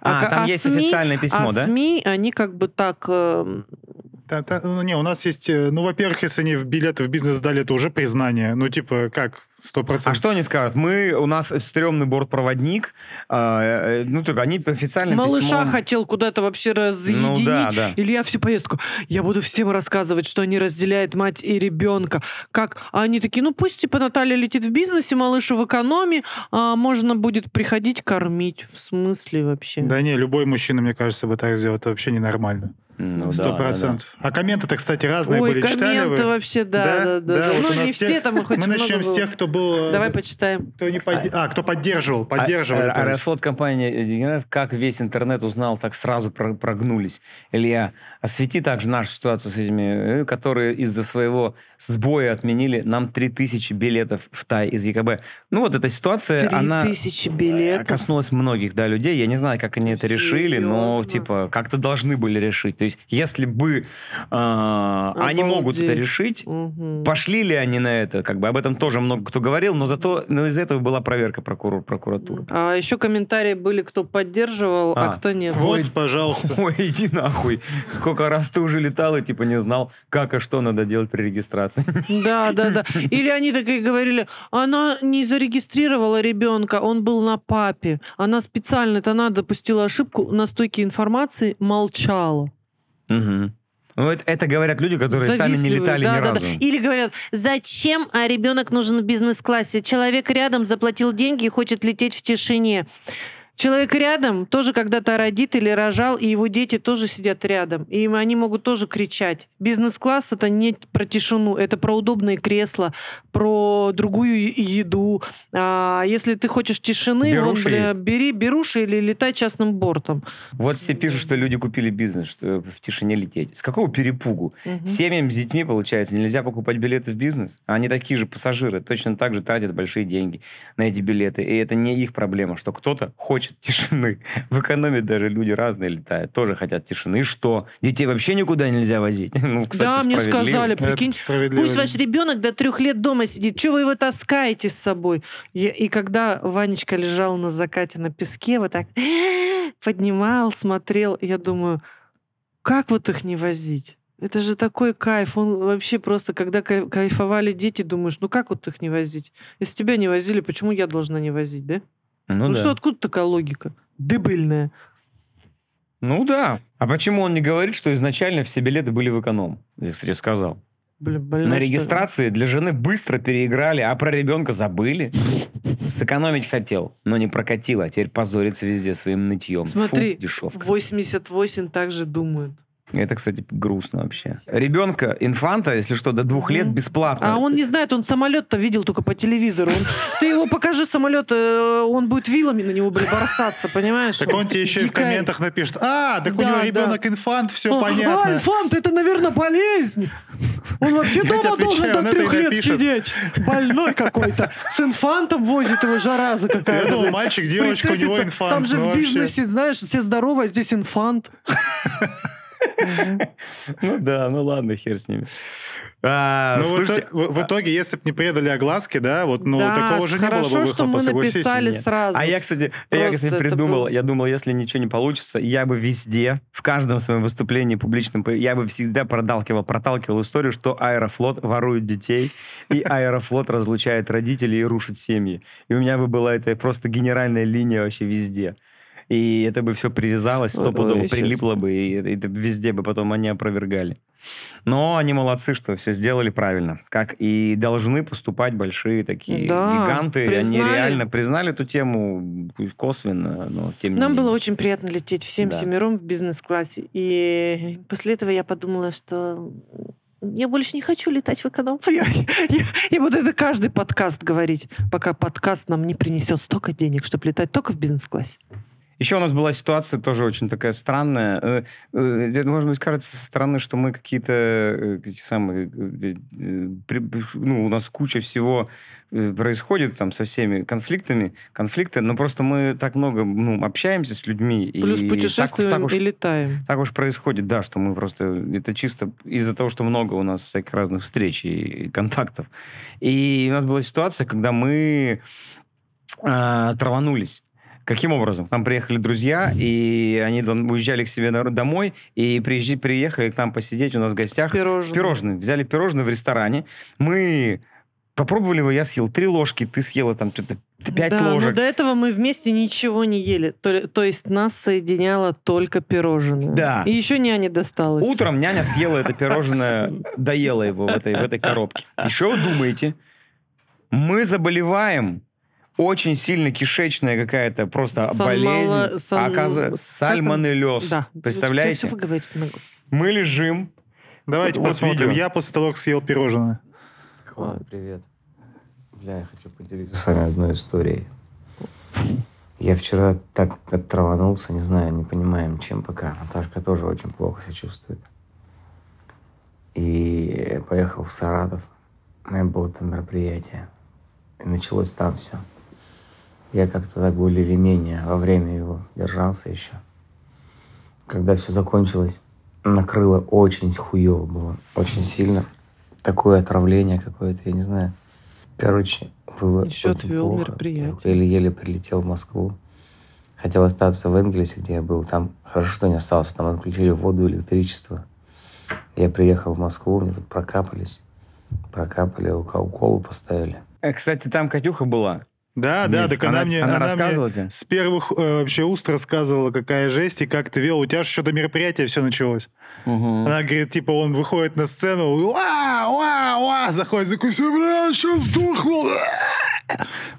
А, ка- там есть официальное письмо, а да? СМИ, они как бы так... э, Та- та- ну, не, у нас есть... э, Ну, во-первых, если они в билеты в бизнес дали, это уже признание. Ну, типа, как? Сто А процентов. что они скажут? Мы, у нас стрёмный бортпроводник, а, э, ну, типа, они официально Малыша письмом- хотел куда-то вообще разъединить. Ну да, да. Илья всю поездку. Я буду всем рассказывать, что они разделяют мать и ребенка. Как? А они такие, ну пусть типа Наталья летит в бизнесе, малышу в экономе, а можно будет приходить кормить. В смысле вообще? Да не, любой мужчина, мне кажется, бы так сделал. Это вообще ненормально. Ну, да, Сто да, да. процентов. А комменты-то, кстати, разные Ой, были. Читали комменты вы? вообще, да, да, да. да. вот у Ну, нас не все там, и хоть Мы много начнем с тех, кто был... э, Давай почитаем. Кто не подде- А, кто поддерживал, поддерживали. А- короче. Аэрофлот компания как весь интернет узнал, так сразу про- прогнулись. Илья, освети также нашу ситуацию с этими, э, которые из-за своего сбоя отменили нам 3000 билетов в Тай из ЕКБ. Ну вот эта ситуация, Три она тысячи билетов. коснулась многих, да, людей. Я не знаю, как они это решили, но Серьезно? типа как-то должны были решить. То есть, если бы а, они могут это решить, Мгм. Пошли ли они на это? Как бы об этом тоже много кто говорил, но зато но из этого была проверка прокурор, прокуратуры. А еще комментарии были, кто поддерживал, а, А. кто нет. Вот, Ой. пожалуйста. Ой, иди нахуй. Сколько раз ты уже летал и типа не знал, как и что надо делать при регистрации. Да, да, да. Или они такие говорили, она не зарегистрировала ребенка, он был на папе. Она специально, это она допустила ошибку на стойке информации, молчала. Мгм. Ну, это, это говорят люди, которые сами не Завистливые. летали да, ни да, разу. да. Или говорят, зачем а, ребенок нужен в бизнес-классе? Человек рядом заплатил деньги и хочет лететь в тишине. Человек рядом тоже когда-то родит или рожал, и его дети тоже сидят рядом. И они могут тоже кричать. Бизнес-класс — это не про тишину, это про удобные кресла, про другую еду. А если ты хочешь тишины, Беруши бля, есть. бери беруши или летай частным бортом. Вот все пишут, что люди купили бизнес, что в тишине лететь. С какого перепугу? Мгм. Семьям с детьми, получается, нельзя покупать билеты в бизнес. А они такие же пассажиры, точно так же тратят большие деньги на эти билеты. И это не их проблема, что кто-то хочет тишины. В экономе даже люди разные летают, тоже хотят тишины. И что? Детей вообще никуда нельзя возить? Ну, кстати, да, мне сказали, прикинь. Пусть ваш ребенок до трех лет дома сидит. Чего вы его таскаете с собой? И, и когда Ванечка лежал на закате на песке, вот так поднимал, смотрел, я думаю, как вот их не возить? Это же такой кайф. Он вообще просто, когда кай- кайфовали дети, думаешь, ну как вот их не возить? Если тебя не возили, почему я должна не возить, да? Ну, Ну, да. что, откуда такая логика? Дебильная. Ну да. А почему он не говорит, что изначально все билеты были в эконом? Я, кстати, сказал. Блин, больной, На регистрации для жены быстро переиграли, а про ребенка забыли. Сэкономить хотел, но не прокатило, а теперь позорится везде своим нытьем. Смотри, Фу, дешевка. 88 также думают. Это, кстати, грустно вообще. Ребенка, инфанта, если что, до двух лет бесплатно. А он не знает, он самолет-то видел только по телевизору. Он- ты его покажи самолет, э, он будет вилами на него блин, бросаться, понимаешь? Так он тебе еще и в комментах напишет, а, так у него да. ребенок инфант, все А, А, понятно. инфант, это, наверное, болезнь. Он вообще дома должен до трех лет напишет. сидеть. Больной какой-то. С инфантом возит его, зараза какая-то. Я думал, мальчик, девочка, у него инфант. Там же ну в вообще. бизнесе, знаешь, все здоровы, а здесь инфант. Ну да, ну ладно, хер с ними. А, Ну, в слушайте, итоге- в, в итоге, если бы не предали огласки, да, вот, ну, Да, такого же не было хорошо, бы что выхлопа, мы согласись. написали Нет. сразу. А я, кстати, я, кстати, придумал, был- я думал, если ничего не получится, я бы везде, в каждом своем выступлении публичном, я бы всегда продалкивал, проталкивал историю, что Аэрофлот ворует детей, и Аэрофлот разлучает родителей и рушит семьи. И у меня бы была это просто генеральная линия вообще везде. И это бы все привязалось, стопудово прилипло бы, и это везде бы потом они опровергали. Но они молодцы, что все сделали правильно. Как и должны поступать большие такие Да, гиганты. Они признали. реально признали эту тему косвенно, но тем не Нам менее. было очень приятно лететь всем Да. семером в бизнес-классе. И после этого я подумала, что я больше не хочу летать в эконом. Я, я- я буду это каждый подкаст говорить, пока подкаст нам не принесет столько денег, чтобы летать только в бизнес-классе. Еще у нас была ситуация тоже очень такая странная. Э, э, может быть, кажется со стороны, что мы какие-то э, эти самые... э, э, Ну, у нас куча всего э, происходит там со всеми конфликтами, конфликты, но просто мы так много ну, общаемся с людьми. Плюс и путешествуем так, так уж и летаем. так уж происходит, да, что мы просто... Это чисто из-за того, что много у нас всяких разных встреч и контактов. И у нас была ситуация, когда мы а, траванулись. Каким образом? К нам приехали друзья, и они уезжали к себе домой, и приезжи- приехали к нам посидеть у нас в гостях С пирожными. пирожными. Взяли пирожные в ресторане. Мы попробовали его, я съел три ложки, ты съела там что-то пять да, но ложек. до этого мы вместе ничего не ели. То, то есть нас соединяло только пирожное. Да. И еще няне досталось. Утром няня съела это пирожное, доела его в этой, в этой коробке. Что вы думаете? Мы заболеваем очень сильно кишечная какая-то просто Сан- болезнь. мало- сан- А оказывается, как сальмонеллез. Да. Представляете? Вы говорите? Мы лежим. Давайте Вот посмотрим. видео. Я после того, как съел пирожное. Клава, привет. Бля, я хочу поделиться с вами одной историей. Я вчера так оттраванулся, не знаю, не понимаем, чем пока. Наташка тоже очень плохо себя чувствует. И поехал в Саратов. У меня было там мероприятие. И началось там все. Я как-то так более или менее во время его держался еще. Когда все закончилось, накрыло очень хуево было. Очень сильно. Такое отравление какое-то, я не знаю. Короче, было Еще очень отвел плохо. мероприятие. Я еле-еле прилетел в Москву. Хотел остаться в Энгельсе, где я был. Там хорошо, что не остался. Там отключили воду, электричество. Я приехал в Москву, мне тут прокапались. Прокапали, уколы поставили. Э, Кстати, там Катюха была. Да, да, Миш, так она, она- мне, она она мне с первых э, вообще уст рассказывала, какая жесть и как ты вел. У тебя же что-то мероприятие все началось. Она говорит, типа, он выходит на сцену, уа, уа, уа, заходит, закусил, бля, сейчас сдохну.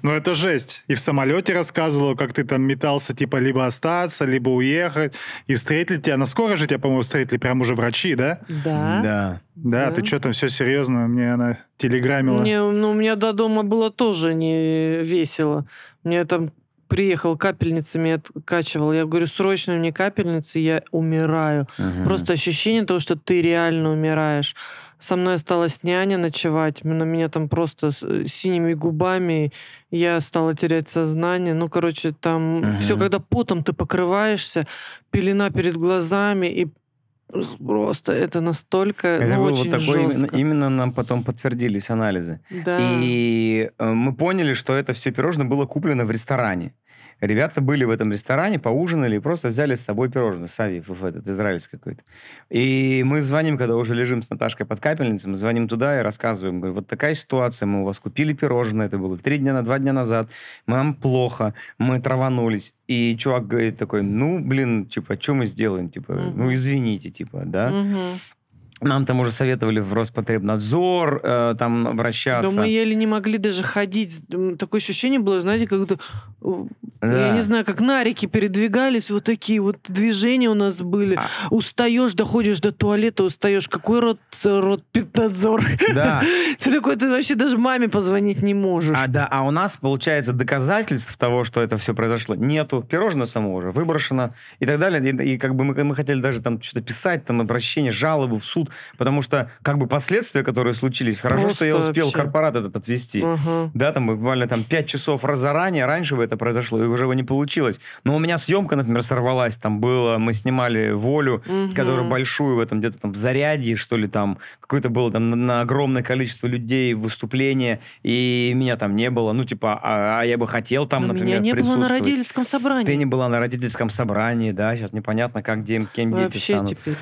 Ну, это жесть. И в самолете рассказывала, как ты там метался, типа, либо остаться, либо уехать. И встретили тебя. На скоро же тебя, по-моему, встретили прям уже врачи, да? Да. Да. Да, Да. ты что там, все серьезно? Мне она телеграммила. Мне, ну, у меня до дома было тоже не весело. Мне там приехал капельницами откачивал. Я говорю, срочно мне капельницы, я умираю. Мгм. Просто ощущение того, что ты реально умираешь. Со мной осталась няня ночевать. На меня там просто с э, синими губами. Я стала терять сознание. Ну, короче, там Мгм. все, когда потом ты покрываешься, пелена перед глазами, и просто это настолько Это ну, очень вот именно, жестко. именно нам потом подтвердились анализы. Да. И э, мы поняли, что это все пирожное было куплено в ресторане. Ребята были в этом ресторане, поужинали и просто взяли с собой пирожное. Савиев, в этот, израильский какой-то. И мы звоним, когда уже лежим с Наташкой под капельницей, мы звоним туда и рассказываем. Говорю, вот такая ситуация, мы у вас купили пирожное, это было три дня, на два дня назад, нам плохо, мы траванулись. И чувак говорит такой, ну, блин, типа, что мы сделаем? Типа, Мгм. ну, извините, типа, да? Мгм. Нам там уже советовали в Роспотребнадзор э, там Да обращаться. мы еле не могли даже ходить. Такое ощущение было, знаете, как будто, э, Да. я не знаю, как нарики передвигались, вот такие вот движения у нас были. А. Устаешь, доходишь до туалета, устаешь. Какой рот, рот питнадзор? Да. Ты такой, ты вообще даже маме позвонить не можешь. А, да, а у нас, получается, доказательств того, что это все произошло, нету. Пирожное само уже выброшено и так далее. И, и как бы мы, мы хотели даже там что-то писать, там обращение, жалобы в суд, потому что как бы последствия, которые случились, хорошо, Просто что я успел вообще. корпорат этот отвести. Ага. Да, там буквально там 5 часов раз заранее, раньше бы это произошло, и уже бы не получилось. Но у меня съемка, например, сорвалась, там было, мы снимали «Волю», Мгм. которую большую в этом где-то там в заряде, что ли, там какое-то было там на, на огромное количество людей выступление, и меня там не было. Ну, типа, а, а я бы хотел там, Но например, меня не было на родительском собрании. Ты не была на родительском собрании, да, сейчас непонятно, как, где, кем дети станут. теперь.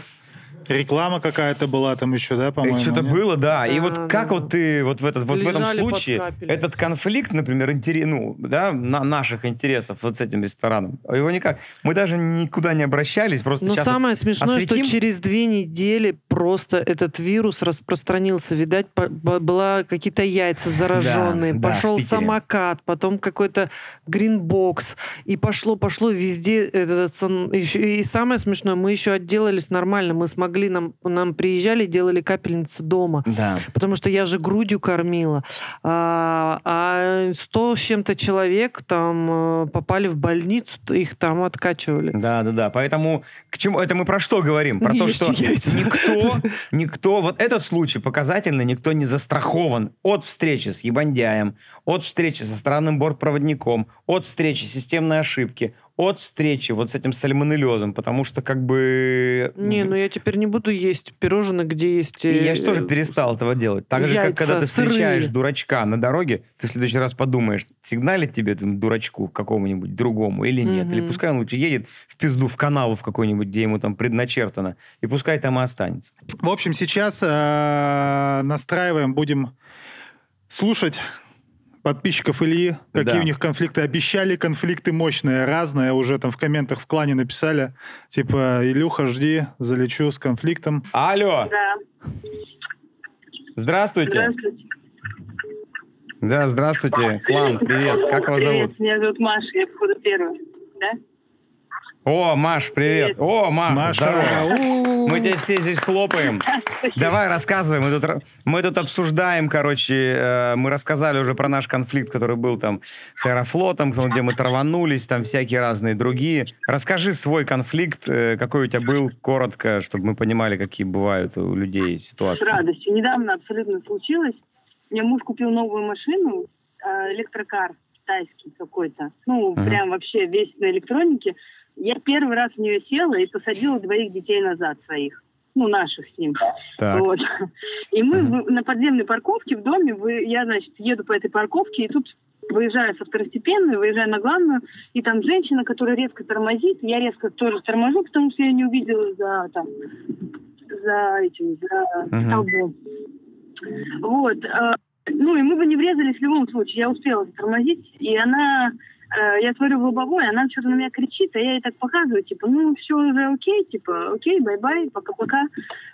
Реклама какая-то была там еще, да, по-моему? Что-то было, да. И вот да, как вот ты вот в, этот, вот в этом случае этот конфликт, например, интерес, ну, да, на наших интересов вот с этим рестораном, его никак. Мы даже никуда не обращались, просто Но самое смешное, осветим. что через две недели просто этот вирус распространился. Видать, по- по- была какие-то яйца зараженные. Пошел самокат, потом какой-то гринбокс. И пошло, пошло везде. Этот, и самое смешное, мы еще отделались нормально. Мы смогли, нам, нам приезжали, делали капельницу дома. Да. Потому что я же грудью кормила. А, а 100 с чем-то человек там э, попали в больницу, их там откачивали. Да, да, да. Поэтому к чему это мы про что говорим? Про Не то, что яйца. никто, никто, вот этот случай показательно, никто не застрахован от встречи с ебандяем, от встречи со странным бортпроводником, от встречи системной ошибки, от встречи вот с этим сальмонеллезом, потому что как бы... Не, ну я теперь не буду есть пирожные, где есть... И я э, же тоже перестал этого делать. Так же, как когда ты встречаешь дурачка на дороге, ты в следующий раз подумаешь, сигналить тебе этому дурачку какому-нибудь другому или нет. Или Мгм. пускай он лучше едет в пизду в канаву в какой-нибудь, где ему там предначертано, и пускай там и останется. В общем, сейчас э, настраиваем, будем слушать подписчиков Ильи, какие Да. у них конфликты. Обещали конфликты мощные, разные. Уже там в комментах в клане написали. Типа, Илюха, жди, залечу с конфликтом. Алло, Да, здравствуйте. здравствуйте. Да, здравствуйте. Клан, привет. Как вас зовут? Привет, меня зовут Маша, я, походу, первая. Да? О, Маш, привет. О, Маш, Маша, здорово. Мы тебе все здесь хлопаем. Давай рассказывай. Мы тут, мы тут обсуждаем, короче, э, мы рассказали уже про наш конфликт, который был там с Аэрофлотом, где мы траванулись, там всякие разные другие. Расскажи свой конфликт, э, какой у тебя был, коротко, чтобы мы понимали, какие бывают у людей С ситуации. радостью. Недавно абсолютно случилось. Мне муж купил новую машину, э, электрокар китайский какой-то. Ну, Мгм. прям вообще весь на электронике. Я первый раз в нее села и посадила двоих детей назад своих. Ну, наших с ним. Так. Вот. И мы в- на подземной парковке в доме, вы, я, значит, еду по этой парковке, и тут выезжаю со второстепенной, выезжаю на главную, и там женщина, которая резко тормозит, я резко тоже торможу, потому что я не увидела за, там, за этим, за Мгм. столбом. Вот. э, Ну, и мы бы не врезались в любом случае. Я успела затормозить, и она... э, Я смотрю в лобовое, она что-то на меня кричит, а я ей так показываю, типа, ну, все уже окей, типа, окей, bye-bye, пока-пока.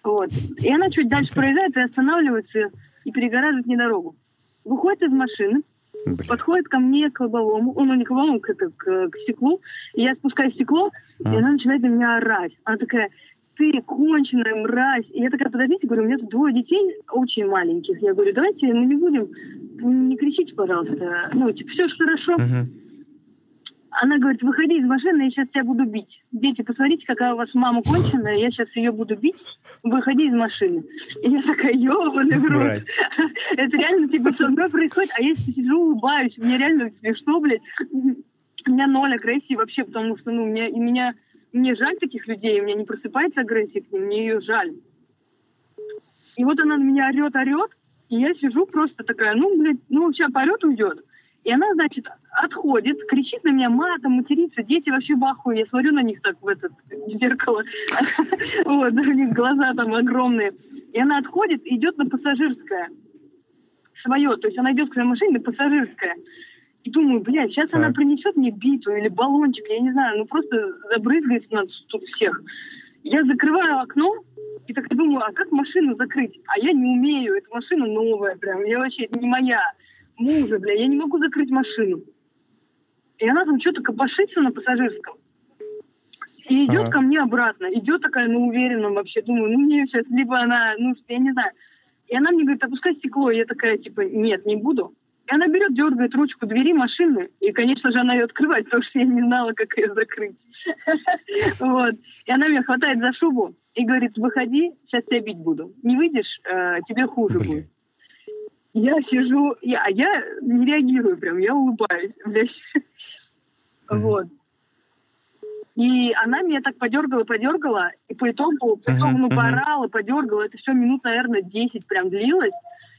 Вот. И она чуть дальше проезжает и останавливается, и перегораживает мне дорогу. Выходит из машины, Блин. подходит ко мне к лобовому, ну, не к лобовому, к, это, к, к стеклу, и я спускаю стекло, А. и она начинает на меня орать. Она такая, ты конченая мразь. И я такая, подождите, говорю, у меня тут двое детей очень маленьких. Я говорю, давайте мы не будем, не кричите, пожалуйста. Ну, типа, все же хорошо. Мгм. Она говорит, выходи из машины, я сейчас тебя буду бить. Дети, посмотрите, какая у вас мама конченая, я сейчас ее буду бить. Выходи из машины. И я такая, ебаный в рот. Это реально, типа, со мной происходит, а я сижу, улыбаюсь. Мне реально смешно, блядь. У меня ноль агрессии вообще, потому что, ну, мне, и меня, мне жаль таких людей, у меня не просыпается агрессия к ним, мне ее жаль. И вот она на меня орет, орет, и я сижу просто такая, ну, блядь, ну, сейчас поорет, уйдет. И она, значит, отходит, кричит на меня матом, матерится. Дети вообще в ахуе. Я смотрю на них так в этот в зеркало. Вот, у них глаза там огромные. И она отходит и идет на пассажирское. Свое. То есть она идет к своей машине на пассажирское. И думаю, блядь, сейчас она принесет мне биту или баллончик, я не знаю, ну просто забрызгает нас тут всех. Я закрываю окно и так думаю, а как машину закрыть? А я не умею, эта машина новая прям, я вообще, это не моя. Мужа, бля, я не могу закрыть машину. И она там что-то копошится на пассажирском. И идет Ага. ко мне обратно. Идет такая на уверенном вообще. Думаю, ну мне сейчас, либо она, ну, я не знаю. И она мне говорит, опускай стекло. И я такая, типа, нет, не буду. И она берет, дергает ручку двери машины. И, конечно же, она ее открывает, потому что я не знала, как ее закрыть. Вот. И она меня хватает за шубу и говорит, выходи, сейчас тебя бить буду. Не выйдешь, э, тебе хуже будет. Я сижу, я, а я не реагирую прям, я улыбаюсь, блядь. Мгм. Вот. И она меня так подергала, подергала, и по итогу, по итогу, ну, поорала, подергала. Это все минут, наверное, 10 прям длилось.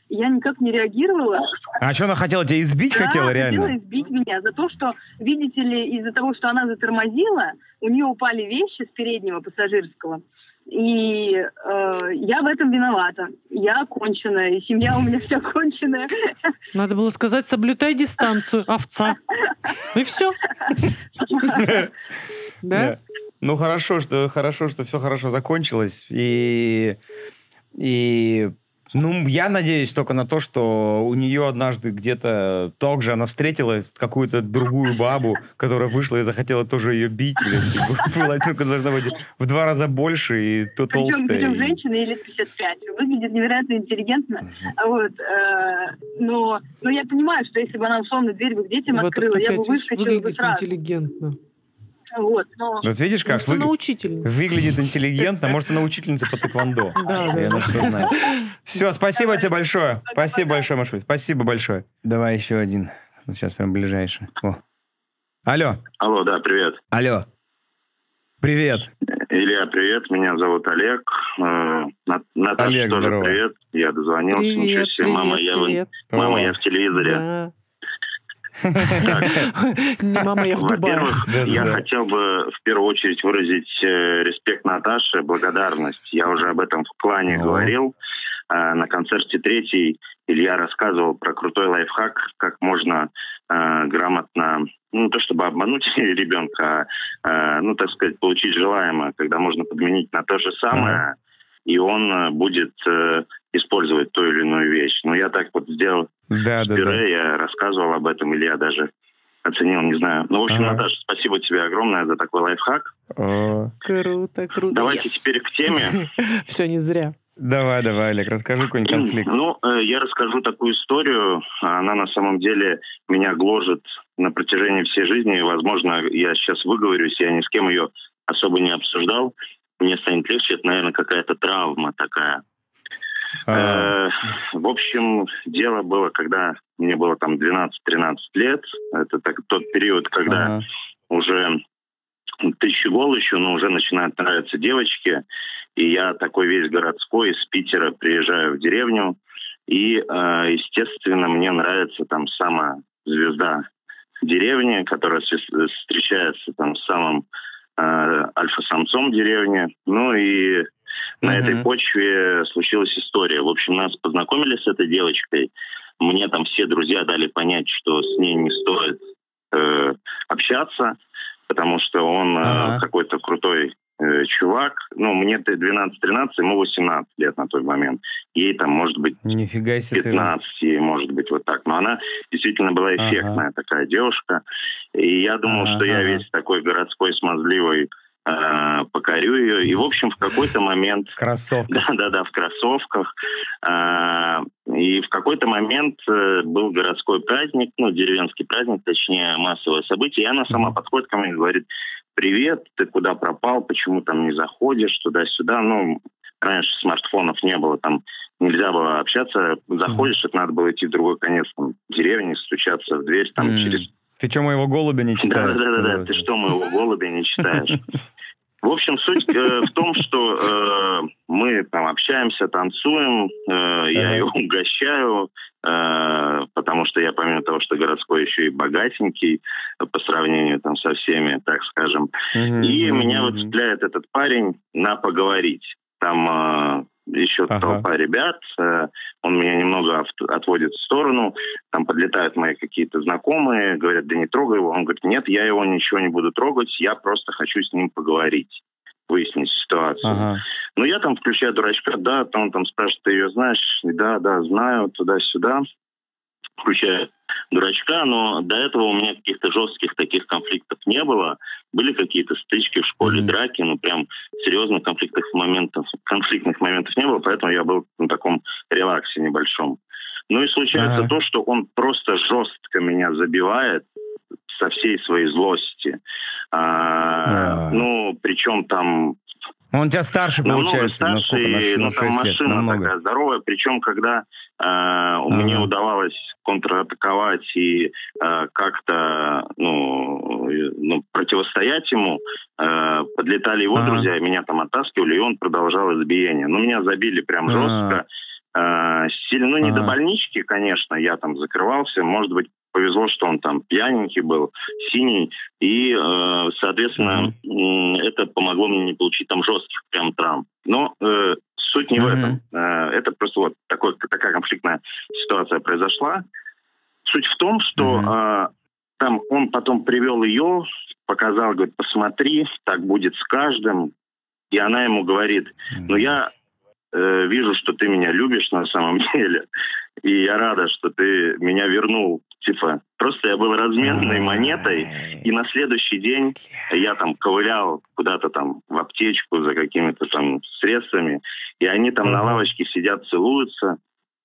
И я никак не реагировала. А что она хотела тебя избить? Да, хотела реально? хотела избить меня за то, что, видите ли, из-за того, что она затормозила, у нее упали вещи с переднего пассажирского. И э, я в этом виновата. Я конченая, и семья у меня вся конченая. Надо было сказать, соблюдай дистанцию, овца. И все. Да? Ну хорошо, что хорошо, что все хорошо закончилось. И И ну, я надеюсь только на то, что у нее однажды где-то также она встретила какую-то другую бабу, которая вышла и захотела тоже ее бить. Или, ну, должна быть в два раза больше и то толстая. Причем, причем женщина ей лет 55. Выглядит невероятно интеллигентно. Вот, э, но, но я понимаю, что если бы она условно дверь бы к детям вот открыла, я бы выскочила бы сразу. интеллигентно. Вот, но... вот видишь, как вы... выглядит интеллигентно, может, она учительница по тэквондо. Да, да. Все, спасибо тебе большое. Спасибо большое, Машу. Спасибо большое. Давай еще один. Вот сейчас прям ближайший. О. Алло. Алло, да, привет. Алло. Привет. Илья, привет. Меня зовут Олег. Э, Наташа Олег, тоже здорово. привет. Я дозвонился. Привет, Ничего себе. привет, мама, я, привет. в... мама, я в телевизоре. Да. Мама, я в Дубае. Я хотел бы в первую очередь выразить э, респект Наташе, благодарность. Я уже об этом в клане говорил. Э, на концерте третий Илья рассказывал про крутой лайфхак, как можно э, грамотно, ну, не то чтобы обмануть ребенка, а, э, ну, так сказать, получить желаемое, когда можно подменить на то же самое, и он э, будет э, использовать ту или иную вещь. Но я так вот сделал Да, да, да. я рассказывал об этом, Илья даже оценил, не знаю. Ну, в общем, Ага. Наташа, спасибо тебе огромное за такой лайфхак. О. Круто, круто. Давайте теперь к теме. Все не зря. Давай, давай, Олег, расскажи какой-нибудь конфликт. Ну, э, я расскажу такую историю. Она на самом деле меня гложет на протяжении всей жизни. И, Возможно, я сейчас выговорюсь, я ни с кем ее особо не обсуждал. Мне станет легче. Это, наверное, какая-то травма такая. А, Э, В общем, дело было, когда мне было там 12-13 лет. Это так, тот период, когда ага. уже ты щегол еще, но уже начинают нравиться девочки. И я такой весь городской из Питера приезжаю в деревню. И, э, естественно, мне нравится там самая звезда деревни, которая встречается там с самым э, альфа-самцом деревни. Ну и на этой почве случилась история. В общем, нас познакомили с этой девочкой. Мне там все друзья дали понять, что с ней не стоит э, общаться, потому что он э, Ага. какой-то крутой э, чувак. Ну, мне 12-13, ему 18 лет на тот момент. Ей там, может быть, Нифига себе ты. 15, ей, может быть, вот так. Но она действительно была Ага. эффектная такая девушка. И я думал, Ага, что я ага. весь такой городской, смазливый, э, покорю ее. И, в общем, в какой-то момент В кроссовках. да-да-да, в кроссовках. А, И в какой-то момент э, был городской праздник, ну, деревенский праздник, точнее, массовое событие. И она сама подходит ко мне и говорит, привет, ты куда пропал, почему там не заходишь туда-сюда. Ну, раньше смартфонов не было, там нельзя было общаться. Заходишь, это надо было идти в другой конец там, деревни, стучаться в дверь там через Ты что, моего голубя не читаешь? да, да, да. Ты что, моего голубя не читаешь? В общем, суть э, в том, что э, мы там общаемся, танцуем, э, я ее угощаю, э, потому что я помимо того, что городской еще и богатенький по сравнению там со всеми, так скажем. И меня вот цепляет этот парень на поговорить. Там э, еще Ага. толпа ребят, э, он меня немного от- отводит в сторону, там подлетают мои какие-то знакомые, говорят, да не трогай его. Он говорит, нет, я его ничего не буду трогать, я просто хочу с ним поговорить, выяснить ситуацию. Ага. Ну, я там включаю дурачка, да, там там спрашивает, ты ее знаешь? Да, да, знаю, туда-сюда. Включаю дурачка, но до этого у меня каких-то жестких таких конфликтов не было. Были какие-то стычки в школе, Мгм. драки, но прям серьезных конфликтных моментов, конфликтных моментов не было, поэтому я был на таком релаксе небольшом. Ну и случается Ага. то, что он просто жестко меня забивает со всей своей злости. А, А. Ну, причем там Он тебя старше, намного получается, старше, сколько? На, ш- ну, на там 6 лет? машина Намного. такая здоровая. Причем, когда э, мне Ага. удавалось контратаковать и э, как-то ну, ну, противостоять ему, э, подлетали его Ага. друзья, и меня там оттаскивали, и он продолжал избиение. Ну, меня забили прям А. жестко. Э, сильно, ну, не Ага. до больнички, конечно, я там закрывался. Может быть, повезло, что он там пьяненький был, синий. И, э, соответственно, м, это помогло мне не получить там жестких прям травм. Но э, суть не в Мгм. этом. Э, это просто вот такой, такая конфликтная ситуация произошла. Суть в том, что Мгм. э, там он потом привел ее, показал, говорит, посмотри, так будет с каждым. И она ему говорит, ну я э, вижу, что ты меня любишь на самом деле, и я рада, что ты меня вернул. Типа, просто я был разменной монетой, и на следующий день я там ковырял куда-то там в аптечку за какими-то там средствами, и они там на лавочке сидят, целуются.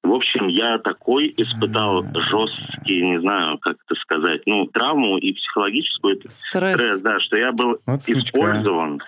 В общем, я такой испытал жесткий, не знаю, как это сказать, ну, травму и психологическую Стресс. стресс да, что я был Вот сучка. использован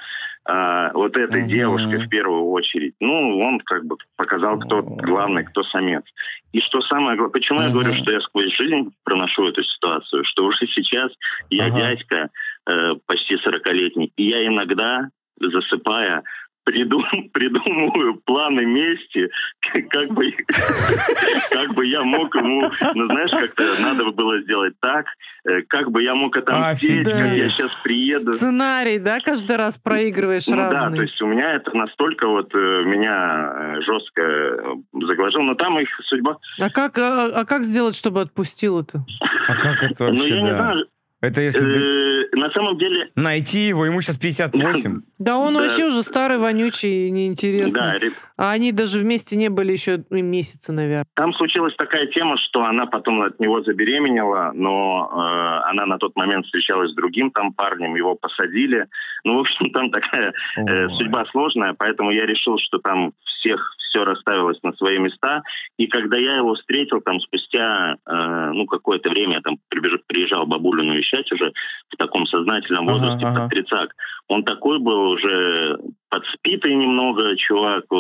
а, вот этой Мгм. девушкой в первую очередь. Ну, он как бы показал, кто главный, кто самец. И что самое главное, почему я Мгм. говорю, что я сквозь жизнь проношу эту ситуацию, что уже сейчас я Ага. дядька э, почти 40-летний, и я иногда, засыпая, придум- придумываю планы мести, как бы, как бы я мог ему, ну знаешь, как-то надо было сделать так, э, как бы я мог отомстить, как я Офигеть. сейчас приеду. Сценарий, да, каждый раз проигрываешь Ну да, разный. то есть у меня это настолько вот э, меня э, жестко загложило, но там их судьба... А как, а, а как сделать, чтобы отпустил это? А как это ну вообще, я не да? знаю, Это если ты- э, на самом деле... найти его, ему сейчас 58. Да он Да. вообще уже старый, вонючий и Да, неинтересный. ре- А они даже вместе не были еще месяца, наверное. Там случилась такая тема, что она потом от него забеременела, но э, она на тот момент встречалась с другим там парнем, его посадили. Ну, в общем, там такая э, судьба сложная, поэтому я решил, что там всех все расставилось на свои места. И когда я его встретил, там спустя э, ну какое-то время, я там приезжал бабулю навещать уже в таком сознательном Ага, возрасте, ага. под тридцак. Он такой был уже подспитый немного, чувак. э,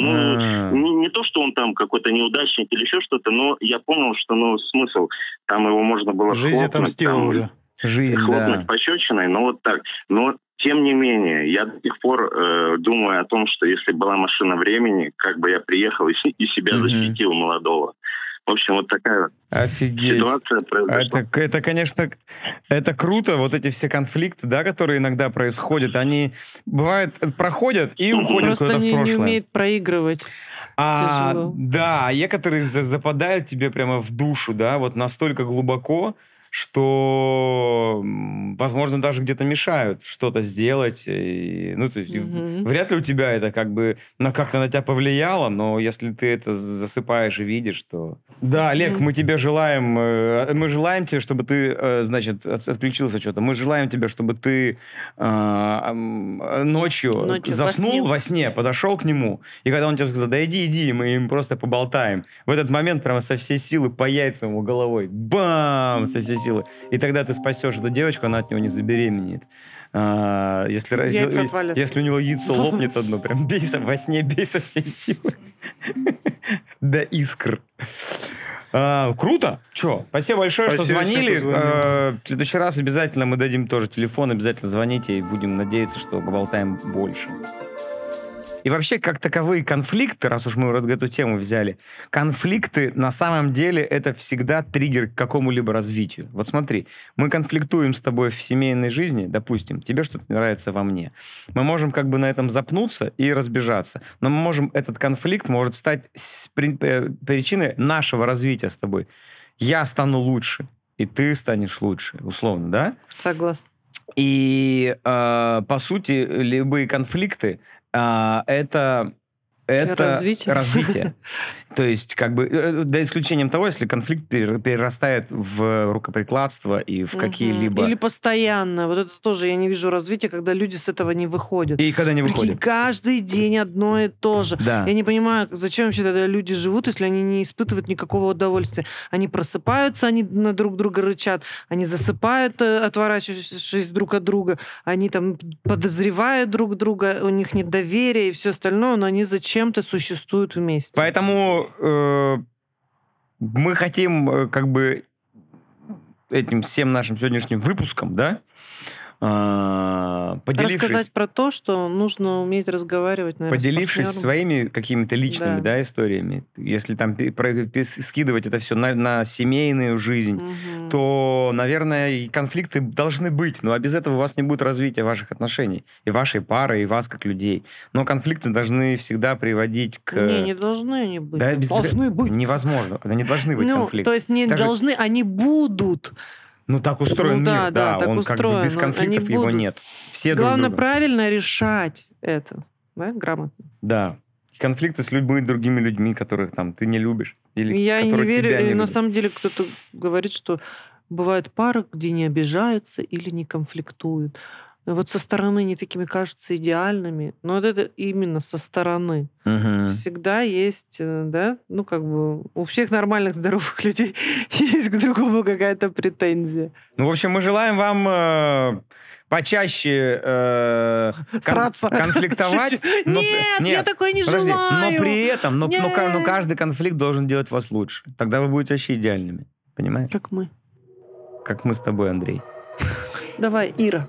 ну, А. не, не то, что он там какой-то неудачник или еще что-то, но я понял, что ну смысл, там его можно было Жизнь отомстила там, уже. Жизнь, хлопнуть да. пощечиной, но вот так. Но тем не менее, я до сих пор э, думаю о том, что если была машина времени, как бы я приехал и, и себя Мгм. защитил молодого. В общем, вот такая Офигеть. ситуация произошла. Это, это, конечно, это круто, вот эти все конфликты, да, которые иногда происходят, они, бывает, проходят и уходят Просто куда-то в не, не прошлое. умеет проигрывать. А, Тяжело. да, а некоторые за- западают тебе прямо в душу, да, вот настолько глубоко, что, возможно, даже где-то мешают что-то сделать. И, ну, то есть, Мгм. вряд ли у тебя это как бы на как-то на тебя повлияло, но если ты это засыпаешь и видишь, то... Да, Олег, Мгм. мы тебе желаем, мы желаем тебе, чтобы ты, значит, от- отключился что-то. Мы желаем тебе, чтобы ты э, м, э, ночью, Ночью во заснул сне. во сне, подошел к нему, и когда он тебе сказал, да иди, иди, мы им просто поболтаем. В этот момент прямо со всей силы по яйцам ему головой. Бам! Со всей силы. И тогда ты спасешь эту девочку, она от него не забеременеет. А, если, раз- если у него яйцо лопнет одно, прям бей со- во сне, бей со всей силы. До искр. А, круто. Че, спасибо большое, что Спасибо всем, звонили. звонил. Э, в следующий раз обязательно мы дадим тоже телефон, обязательно звоните и будем надеяться, что поболтаем больше. И вообще, как таковые конфликты, раз уж мы вот эту тему взяли, конфликты на самом деле это всегда триггер к какому-либо развитию. Вот смотри, мы конфликтуем с тобой в семейной жизни, допустим, тебе что-то нравится во мне. Мы можем как бы на этом запнуться и разбежаться. Но мы можем, этот конфликт может стать э, причиной нашего развития с тобой. Я стану лучше, и ты станешь лучше, условно, да? Согласна. И э, по сути любые конфликты это это Развитие. развитие. То есть, как бы, э, за исключением того, если конфликт перер- перерастает в рукоприкладство и в Мгм. какие-либо... Или постоянно. Вот это тоже я не вижу развития, когда люди с этого не выходят. И когда не Прикинь, выходит. каждый день одно и то же. Да. Я не понимаю, зачем вообще тогда люди живут, если они не испытывают никакого удовольствия. Они просыпаются, они на друг друга рычат, они засыпают, э, отворачиваясь друг от друга, они там подозревают друг друга, у них нет доверия и все остальное, но они зачем-то существуют вместе. Поэтому э, мы хотим э, как бы этим всем нашим сегодняшним выпуском, да, поделившись... Рассказать про то, что нужно уметь разговаривать, наверное, Поделившись своими какими-то личными Да. да. историями, если там скидывать это все на, на семейную жизнь, Мгм. то, наверное, и конфликты должны быть, но а без этого у вас не будет развития ваших отношений, и вашей пары, и вас как людей. Но конфликты должны всегда приводить к... Не, не должны они быть. Да, без- должны быть. Невозможно, они должны быть ну, конфликты. то есть не Даже- должны, они будут. Ну, так устроен Ну, да, мир, да, так он устроен, как бы без конфликтов его будут. нет. Все друг Главное друга. правильно решать это, да, грамотно. Да. конфликты с любыми другими людьми, которых там ты не любишь. Или Я не верю, тебя не на любят. самом деле кто-то говорит, что бывают пары, где не обижаются или не конфликтуют. Вот со стороны они такими кажутся идеальными, но вот это именно со стороны. Мгм. Всегда есть, э, да, ну как бы у всех нормальных здоровых людей есть к другому какая-то претензия. Ну, в общем, мы желаем вам э, почаще э, кон- Сраться. конфликтовать. но при- Нет, я такое не подожди, желаю. Но при этом, но, но но Нет. каждый конфликт должен делать вас лучше. Тогда вы будете вообще идеальными. Понимаешь? Как мы. Как мы с тобой, Андрей. Давай, Ира.